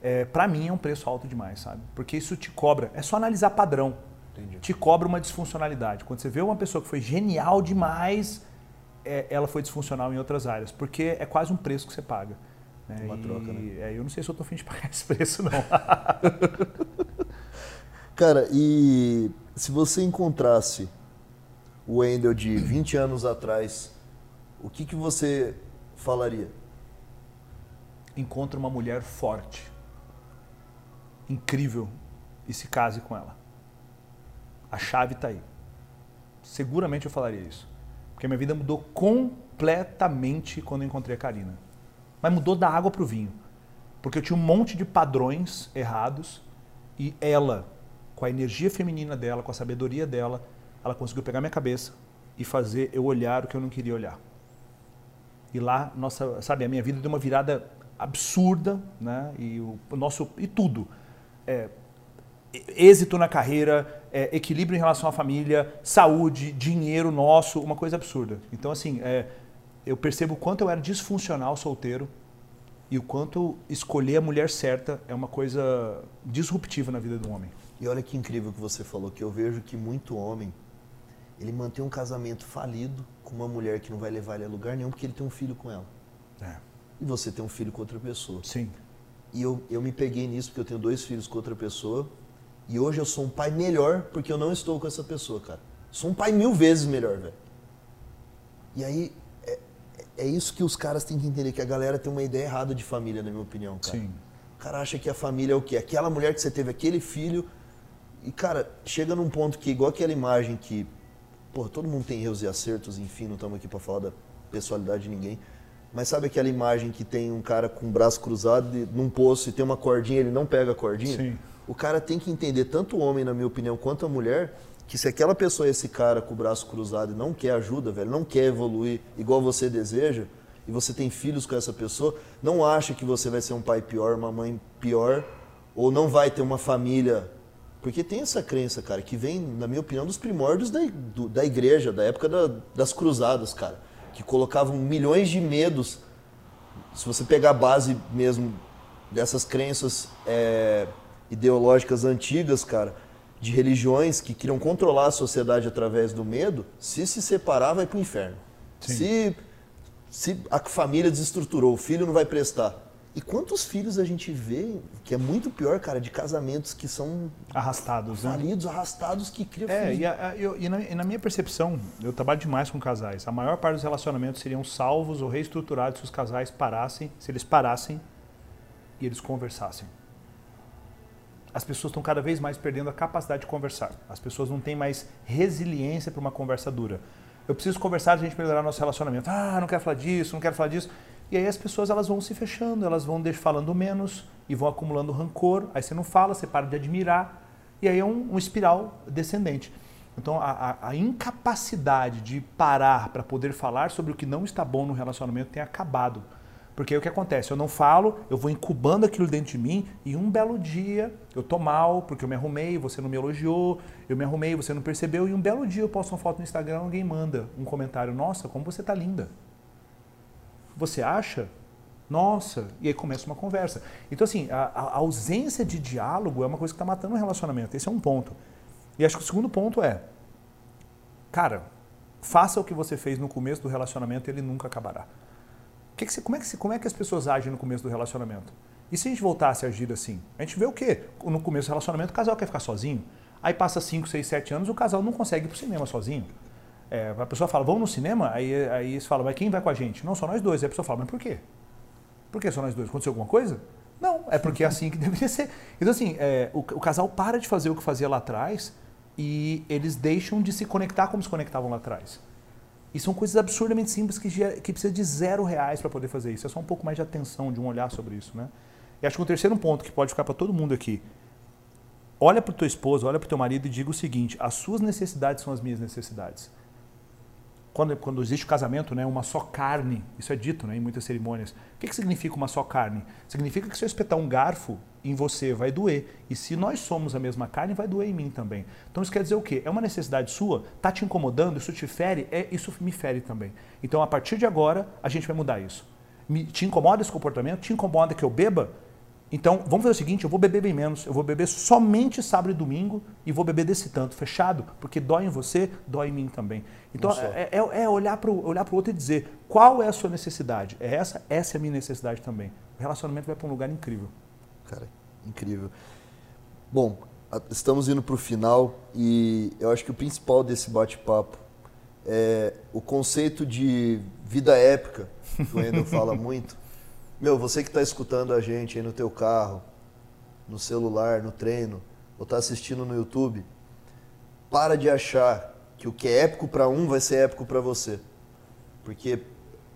Speaker 2: é, para mim, é um preço alto demais, sabe? Porque isso te cobra. É só analisar padrão. Entendi. Te cobra uma disfuncionalidade. Quando você vê uma pessoa que foi genial demais, é, ela foi disfuncional em outras áreas. Porque é quase um preço que você paga.
Speaker 1: Né? Uma e, troca, né?
Speaker 2: É, eu não sei se eu tô afim de pagar esse preço, não.
Speaker 1: Cara, e se você encontrasse o Wendel de 20 anos atrás, o que, que você falaria?
Speaker 2: Encontre uma mulher forte, incrível, e se case com ela. A chave está aí. Seguramente eu falaria isso. Porque minha vida mudou completamente quando eu encontrei a Karina. Mas mudou da água para o vinho. Porque eu tinha um monte de padrões errados e ela, com a energia feminina dela, com a sabedoria dela, ela conseguiu pegar minha cabeça e fazer eu olhar o que eu não queria olhar. E lá, nossa, sabe, a minha vida deu uma virada absurda, né? E o nosso e tudo. É, êxito na carreira, é, equilíbrio em relação à família, saúde, dinheiro nosso, uma coisa absurda. Então, assim, é, eu percebo o quanto eu era disfuncional solteiro e o quanto escolher a mulher certa é uma coisa disruptiva na vida do homem.
Speaker 1: E olha que incrível que você falou, que eu vejo que muito homem, ele mantém um casamento falido com uma mulher que não vai levar ele a lugar nenhum porque ele tem um filho com ela. É. E você tem um filho com outra pessoa.
Speaker 2: Sim.
Speaker 1: E eu, eu me peguei nisso porque eu tenho dois filhos com outra pessoa. E hoje eu sou um pai melhor porque eu não estou com essa pessoa, cara. Sou um pai mil vezes melhor, velho. E aí é isso que os caras têm que entender, que a galera tem uma ideia errada de família, na minha opinião, cara. Sim. O cara acha que a família é o quê? Aquela mulher que você teve, aquele filho. E, cara, chega num ponto que, igual aquela imagem que, pô, todo mundo tem erros e acertos, enfim, não estamos aqui para falar da personalidade de ninguém. Mas sabe aquela imagem que tem um cara com o braço cruzado num poço e tem uma cordinha, ele não pega a cordinha? Sim. O cara tem que entender, tanto o homem, na minha opinião, quanto a mulher, que se aquela pessoa, esse cara com o braço cruzado e não quer ajuda, velho, não quer evoluir igual você deseja, e você tem filhos com essa pessoa, não acha que você vai ser um pai pior, uma mãe pior, ou não vai ter uma família. Porque tem essa crença, cara, que vem, na minha opinião, dos primórdios da, do, da igreja, da época da, das cruzadas, cara, que colocavam milhões de medos. Se você pegar a base mesmo dessas crenças é, ideológicas antigas, cara, de religiões que queriam controlar a sociedade através do medo, se se separar, vai para o inferno. Se, se a família desestruturou, o filho não vai prestar. E quantos filhos a gente vê, que é muito pior, cara, de casamentos que são
Speaker 2: arrastados,
Speaker 1: né? falidos, né? arrastados, que criam
Speaker 2: é, filhos. E, a, eu, e, na, e, na, minha percepção, eu trabalho demais com casais. A maior parte dos relacionamentos seriam salvos ou reestruturados se os casais parassem, se eles parassem e eles conversassem as pessoas estão cada vez mais perdendo a capacidade de conversar. As pessoas não têm mais resiliência para uma conversa dura. Eu preciso conversar, a gente melhorar nosso relacionamento. Ah, não quero falar disso, não quero falar disso. E aí as pessoas elas vão se fechando, elas vão falando menos e vão acumulando rancor. Aí você não fala, você para de admirar. E aí é um, um espiral descendente. Então a, a, a incapacidade de parar para poder falar sobre o que não está bom no relacionamento tem acabado. Porque aí o que acontece? Eu não falo, eu vou incubando aquilo dentro de mim e um belo dia eu tô mal porque eu me arrumei, você não me elogiou, eu me arrumei, você não percebeu e um belo dia eu posto uma foto no Instagram, alguém manda um comentário, nossa, como você tá linda. Você acha? Nossa, e aí começa uma conversa. Então assim, a, a ausência de diálogo é uma coisa que está matando o relacionamento. Esse é um ponto. E acho que o segundo ponto é, cara, faça o que você fez no começo do relacionamento e ele nunca acabará. Que que você, como, é que, como é que as pessoas agem no começo do relacionamento? E se a gente voltasse a agir assim? A gente vê o quê? No começo do relacionamento, o casal quer ficar sozinho. Aí passa 5, 6, 7 anos, o casal não consegue ir pro cinema sozinho. É, a pessoa fala, vamos no cinema? Aí, aí eles falam, mas quem vai com a gente? Não, só nós dois. Aí a pessoa fala, mas por quê? Por que só nós dois? Aconteceu alguma coisa? Não, é porque é assim que deveria ser. Então, assim, é, o, o, casal para de fazer o que fazia lá atrás e eles deixam de se conectar como se conectavam lá atrás. E são coisas absurdamente simples que, que precisa de zero reais para poder fazer isso. É só um pouco mais de atenção, de um olhar sobre isso, né? E acho que o terceiro ponto que pode ficar para todo mundo aqui. Olha para o teu esposo, olha para o teu marido e diga o seguinte: as suas necessidades são as minhas necessidades. Quando, quando existe o casamento, né, uma só carne, isso é dito né, em muitas cerimônias. O que, que significa uma só carne? Significa que se eu espetar um garfo em você, vai doer. E se nós somos a mesma carne, vai doer em mim também. Então isso quer dizer o quê? É uma necessidade sua? Tá te incomodando? Isso te fere? É, isso me fere também. Então a partir de agora, a gente vai mudar isso. Me, te incomoda esse comportamento? Te incomoda que eu beba? Então, vamos fazer o seguinte: eu vou beber bem menos. Eu vou beber somente sábado e domingo e vou beber desse tanto, fechado, porque dói em você, dói em mim também. Então, é, é, é, olhar para o olhar outro e dizer qual é a sua necessidade. É essa? Essa é a minha necessidade também. O relacionamento vai para um lugar incrível.
Speaker 1: Cara, incrível. Bom, estamos indo para o final e eu acho que o principal desse bate-papo é o conceito de vida épica, que o Endo fala muito. Meu, você que está escutando a gente aí no teu carro, no celular, no treino, ou está assistindo no YouTube, para de achar que o que é épico para um vai ser épico para você. Porque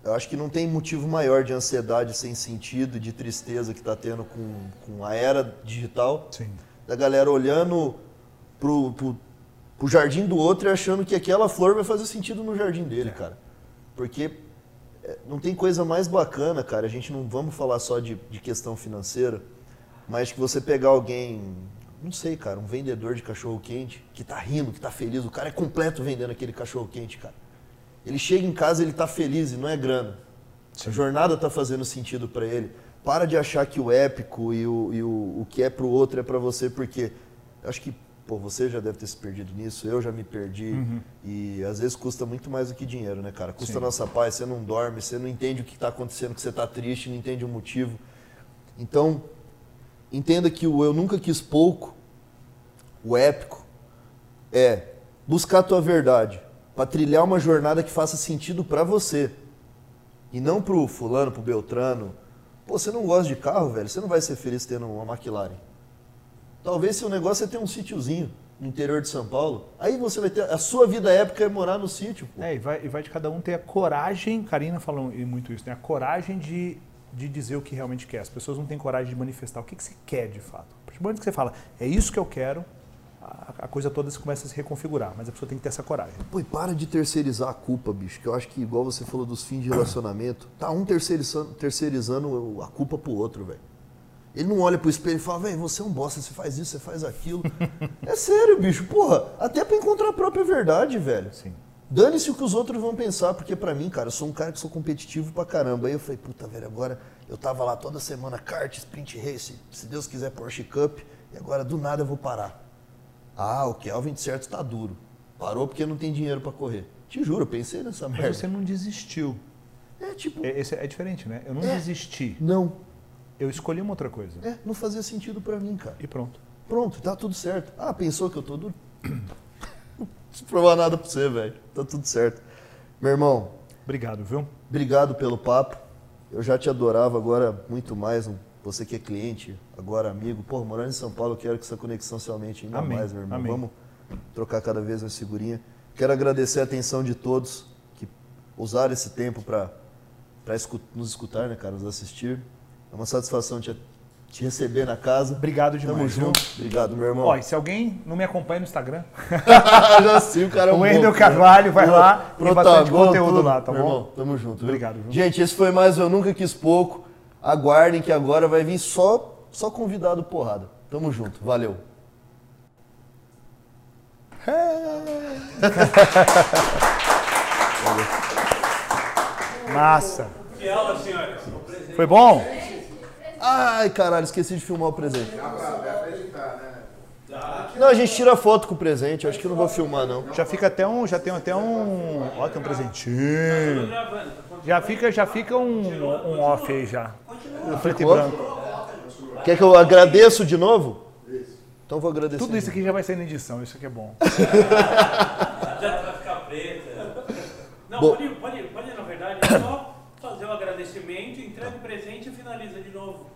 Speaker 1: eu acho que não tem motivo maior de ansiedade sem sentido, de tristeza que está tendo com, com a era digital.
Speaker 2: Sim.
Speaker 1: Da galera olhando pro, pro, pro jardim do outro e achando que aquela flor vai fazer sentido no jardim dele, é. cara. Porque não tem coisa mais bacana, cara. A gente não vamos falar só de, de questão financeira, mas que você pegar alguém, não sei, cara, um vendedor de cachorro quente que tá rindo, que tá feliz, o cara é completo vendendo aquele cachorro quente, cara. Ele chega em casa, ele tá feliz e não é grana. Sim. A jornada tá fazendo sentido para ele. Para de achar que o épico e o, e o, o que é pro outro é para você, porque acho que pô, você já deve ter se perdido nisso, eu já me perdi. Uhum. E às vezes custa muito mais do que dinheiro, né, cara? Custa Sim. nossa paz, você não dorme, você não entende o que está acontecendo, que você está triste, não entende o motivo. Então, entenda que o eu nunca quis pouco, o épico, é buscar a tua verdade, para trilhar uma jornada que faça sentido para você. E não pro fulano, pro Beltrano. Pô, você não gosta de carro, velho? Você não vai ser feliz tendo uma McLaren. Talvez seu negócio é ter um sítiozinho no interior de São Paulo. Aí você vai ter. A sua vida épica é morar no sítio. Pô.
Speaker 2: É, e vai, e vai de cada um ter a coragem, Karina falou muito isso, né? A coragem de, de dizer o que realmente quer. As pessoas não têm coragem de manifestar o que, que você quer de fato. A partir do momento que você fala, é isso que eu quero, a, a coisa toda se começa a se reconfigurar. Mas a pessoa tem que ter essa coragem.
Speaker 1: Pô, e para de terceirizar a culpa, bicho. Que eu acho que, igual você falou dos fins de relacionamento, tá um terceirizando, terceirizando a culpa pro outro, velho. Ele não olha pro espelho e fala, velho, você é um bosta, você faz isso, você faz aquilo. é sério, bicho, porra. Até pra encontrar a própria verdade, velho.
Speaker 2: Sim.
Speaker 1: Dane-se o que os outros vão pensar, porque para mim, cara, eu sou um cara que sou competitivo pra caramba. Aí eu falei, puta, velho, agora eu tava lá toda semana, kart, sprint race, se Deus quiser Porsche Cup, e agora do nada eu vou parar. Ah, o Kelvin de certo tá duro. Parou porque não tem dinheiro para correr. Te juro, eu pensei nessa merda.
Speaker 2: Mas você não desistiu.
Speaker 1: É tipo.
Speaker 2: É, esse é diferente, né? Eu não é, desisti.
Speaker 1: Não.
Speaker 2: Eu escolhi uma outra coisa.
Speaker 1: É, não fazia sentido para mim, cara.
Speaker 2: E pronto.
Speaker 1: Pronto, tá tudo certo. Ah, pensou que eu tô duro? não preciso provar nada pra você, velho. Tá tudo certo. Meu irmão.
Speaker 2: Obrigado, viu?
Speaker 1: Obrigado pelo papo. Eu já te adorava, agora muito mais. Você que é cliente, agora amigo. Pô, morando em São Paulo, eu quero que essa conexão se aumente ainda
Speaker 2: Amém.
Speaker 1: mais, meu irmão.
Speaker 2: Amém.
Speaker 1: Vamos trocar cada vez mais figurinha. Quero agradecer a atenção de todos que usaram esse tempo para nos escutar, né, cara, nos assistir. É uma satisfação te, te receber na casa.
Speaker 2: Obrigado demais.
Speaker 1: Tamo junto. Obrigado, meu irmão.
Speaker 2: Ó, e se alguém não me acompanha no Instagram,
Speaker 1: já sim, o cara é um
Speaker 2: O Wendel Carvalho vai lá e bastante conteúdo
Speaker 1: tudo.
Speaker 2: lá, tá bom?
Speaker 1: Irmão, tamo junto. Viu?
Speaker 2: Obrigado. Viu?
Speaker 1: Gente, esse foi mais Eu Nunca Quis Pouco. Aguardem que agora vai vir só, só convidado porrada. Tamo junto. Valeu.
Speaker 2: Massa.
Speaker 3: Que aula, senhores.
Speaker 2: Foi bom?
Speaker 1: Ai, caralho, esqueci de filmar o presente. Não, a gente tira foto com o presente. Acho que eu não vou filmar, não.
Speaker 2: Já fica até um, já tem até um, ó, tem um presentinho. Já fica, já fica um, um off aí já. Preto e branco.
Speaker 1: Quer que eu agradeço de novo? Então vou agradecer.
Speaker 2: Tudo isso aqui já vai ser na edição, isso aqui é bom.
Speaker 3: Já vai ficar preta. Não,
Speaker 1: Bom.
Speaker 3: pode, pode, pode, na verdade, é só fazer o agradecimento, entrega o presente e finaliza de novo.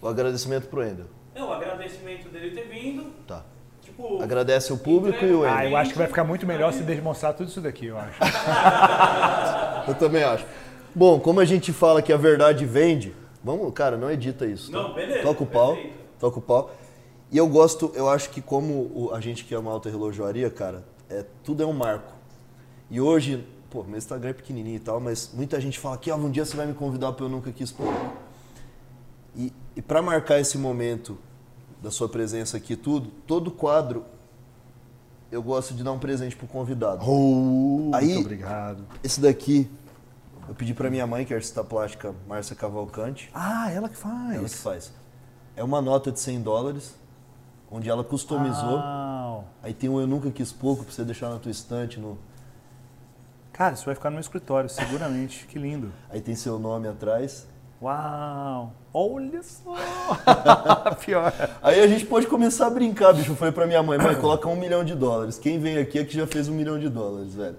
Speaker 1: O agradecimento pro Ender.
Speaker 3: Não, o agradecimento dele ter vindo.
Speaker 1: Tá.
Speaker 3: Tipo,
Speaker 1: Agradece o público e o
Speaker 2: Ah,
Speaker 1: Ender.
Speaker 2: eu acho que vai ficar muito melhor se demonstrar tudo isso daqui, eu acho.
Speaker 1: Eu também acho. Bom, como a gente fala que a verdade vende, vamos, cara, não edita isso. tá?
Speaker 3: Não, beleza,
Speaker 1: Toca o pau.
Speaker 3: perfeito.
Speaker 1: Toca o pau. E eu gosto, eu acho que como a gente que ama alta relojoaria, cara, é, tudo é um marco. E hoje, pô, meu Instagram é pequenininho e tal, mas muita gente fala que, ó, um dia você vai me convidar para eu nunca quis pouco. E, e para marcar esse momento da sua presença aqui tudo, todo quadro eu gosto de dar um presente pro convidado.
Speaker 2: Oh,
Speaker 1: Aí-
Speaker 2: muito obrigado.
Speaker 1: Esse daqui eu pedi para minha mãe, que é artista plástica Márcia Cavalcante.
Speaker 2: Ah, ela que faz.
Speaker 1: Ela que faz. É uma nota de 100 dólares, onde ela customizou.
Speaker 2: Uau.
Speaker 1: Aí tem um Eu Nunca Quis Pouco pra você deixar na tua estante. No...
Speaker 2: Cara, isso vai ficar no meu escritório, seguramente. Que lindo.
Speaker 1: Aí tem seu nome atrás.
Speaker 2: Uau! Olha só! Pior.
Speaker 1: Aí a gente pode começar a brincar, bicho. Eu falei pra minha mãe, mãe, coloca um milhão de dólares. Quem vem aqui é que já fez um milhão de dólares, velho.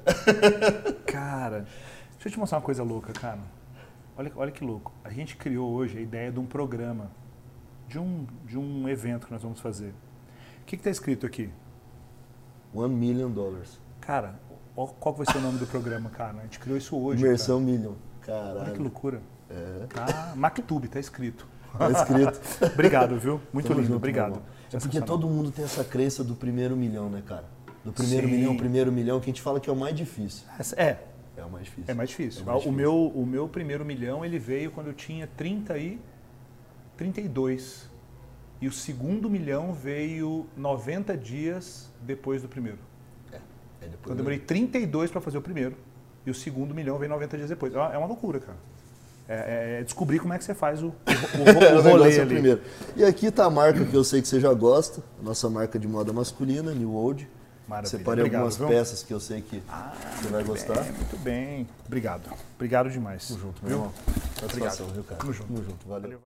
Speaker 2: Cara, deixa eu te mostrar uma coisa louca, cara. Olha, olha que louco. A gente criou hoje a ideia de um programa, de um, de um evento que nós vamos fazer. O que está escrito aqui?
Speaker 1: One million dollars.
Speaker 2: Cara, qual vai ser o nome do programa, cara? A gente criou isso hoje.
Speaker 1: Imersão million.
Speaker 2: Cara. Olha que
Speaker 1: Caralho.
Speaker 2: loucura.
Speaker 1: É.
Speaker 2: Tá, Mactube, tá escrito.
Speaker 1: Tá escrito.
Speaker 2: Obrigado, viu? Muito
Speaker 1: Tamo
Speaker 2: lindo,
Speaker 1: junto,
Speaker 2: obrigado.
Speaker 1: É porque todo mundo tem essa crença do primeiro milhão, né, cara? Do primeiro
Speaker 2: Sim.
Speaker 1: milhão, primeiro milhão, que a gente fala que é o mais difícil.
Speaker 2: É,
Speaker 1: É o mais difícil.
Speaker 2: é mais difícil.
Speaker 1: É mais
Speaker 2: o,
Speaker 1: difícil.
Speaker 2: Meu, o meu primeiro milhão, ele veio quando eu tinha 30 e 32. E o segundo milhão veio 90 dias depois do primeiro.
Speaker 1: É depois
Speaker 2: eu demorei 32 para fazer o primeiro. E o segundo milhão veio 90 dias depois. É uma- é uma loucura, cara. É, é descobrir como é que você faz o, o, o,
Speaker 1: É,
Speaker 2: rolê
Speaker 1: é
Speaker 2: ali.
Speaker 1: primeiro. E aqui tá a marca que eu sei que você já gosta, a nossa marca de moda masculina, New Old.
Speaker 2: Maravilha.
Speaker 1: Separei
Speaker 2: Obrigado,
Speaker 1: algumas
Speaker 2: viu?
Speaker 1: peças que eu sei que você vai gostar.
Speaker 2: É, muito bem. Obrigado. Obrigado demais.
Speaker 1: Tamo junto, meu
Speaker 2: Viu?
Speaker 1: irmão. Satisfação,
Speaker 2: Obrigado.
Speaker 1: viu, cara?
Speaker 2: Tamo junto.
Speaker 1: Tamo junto, valeu.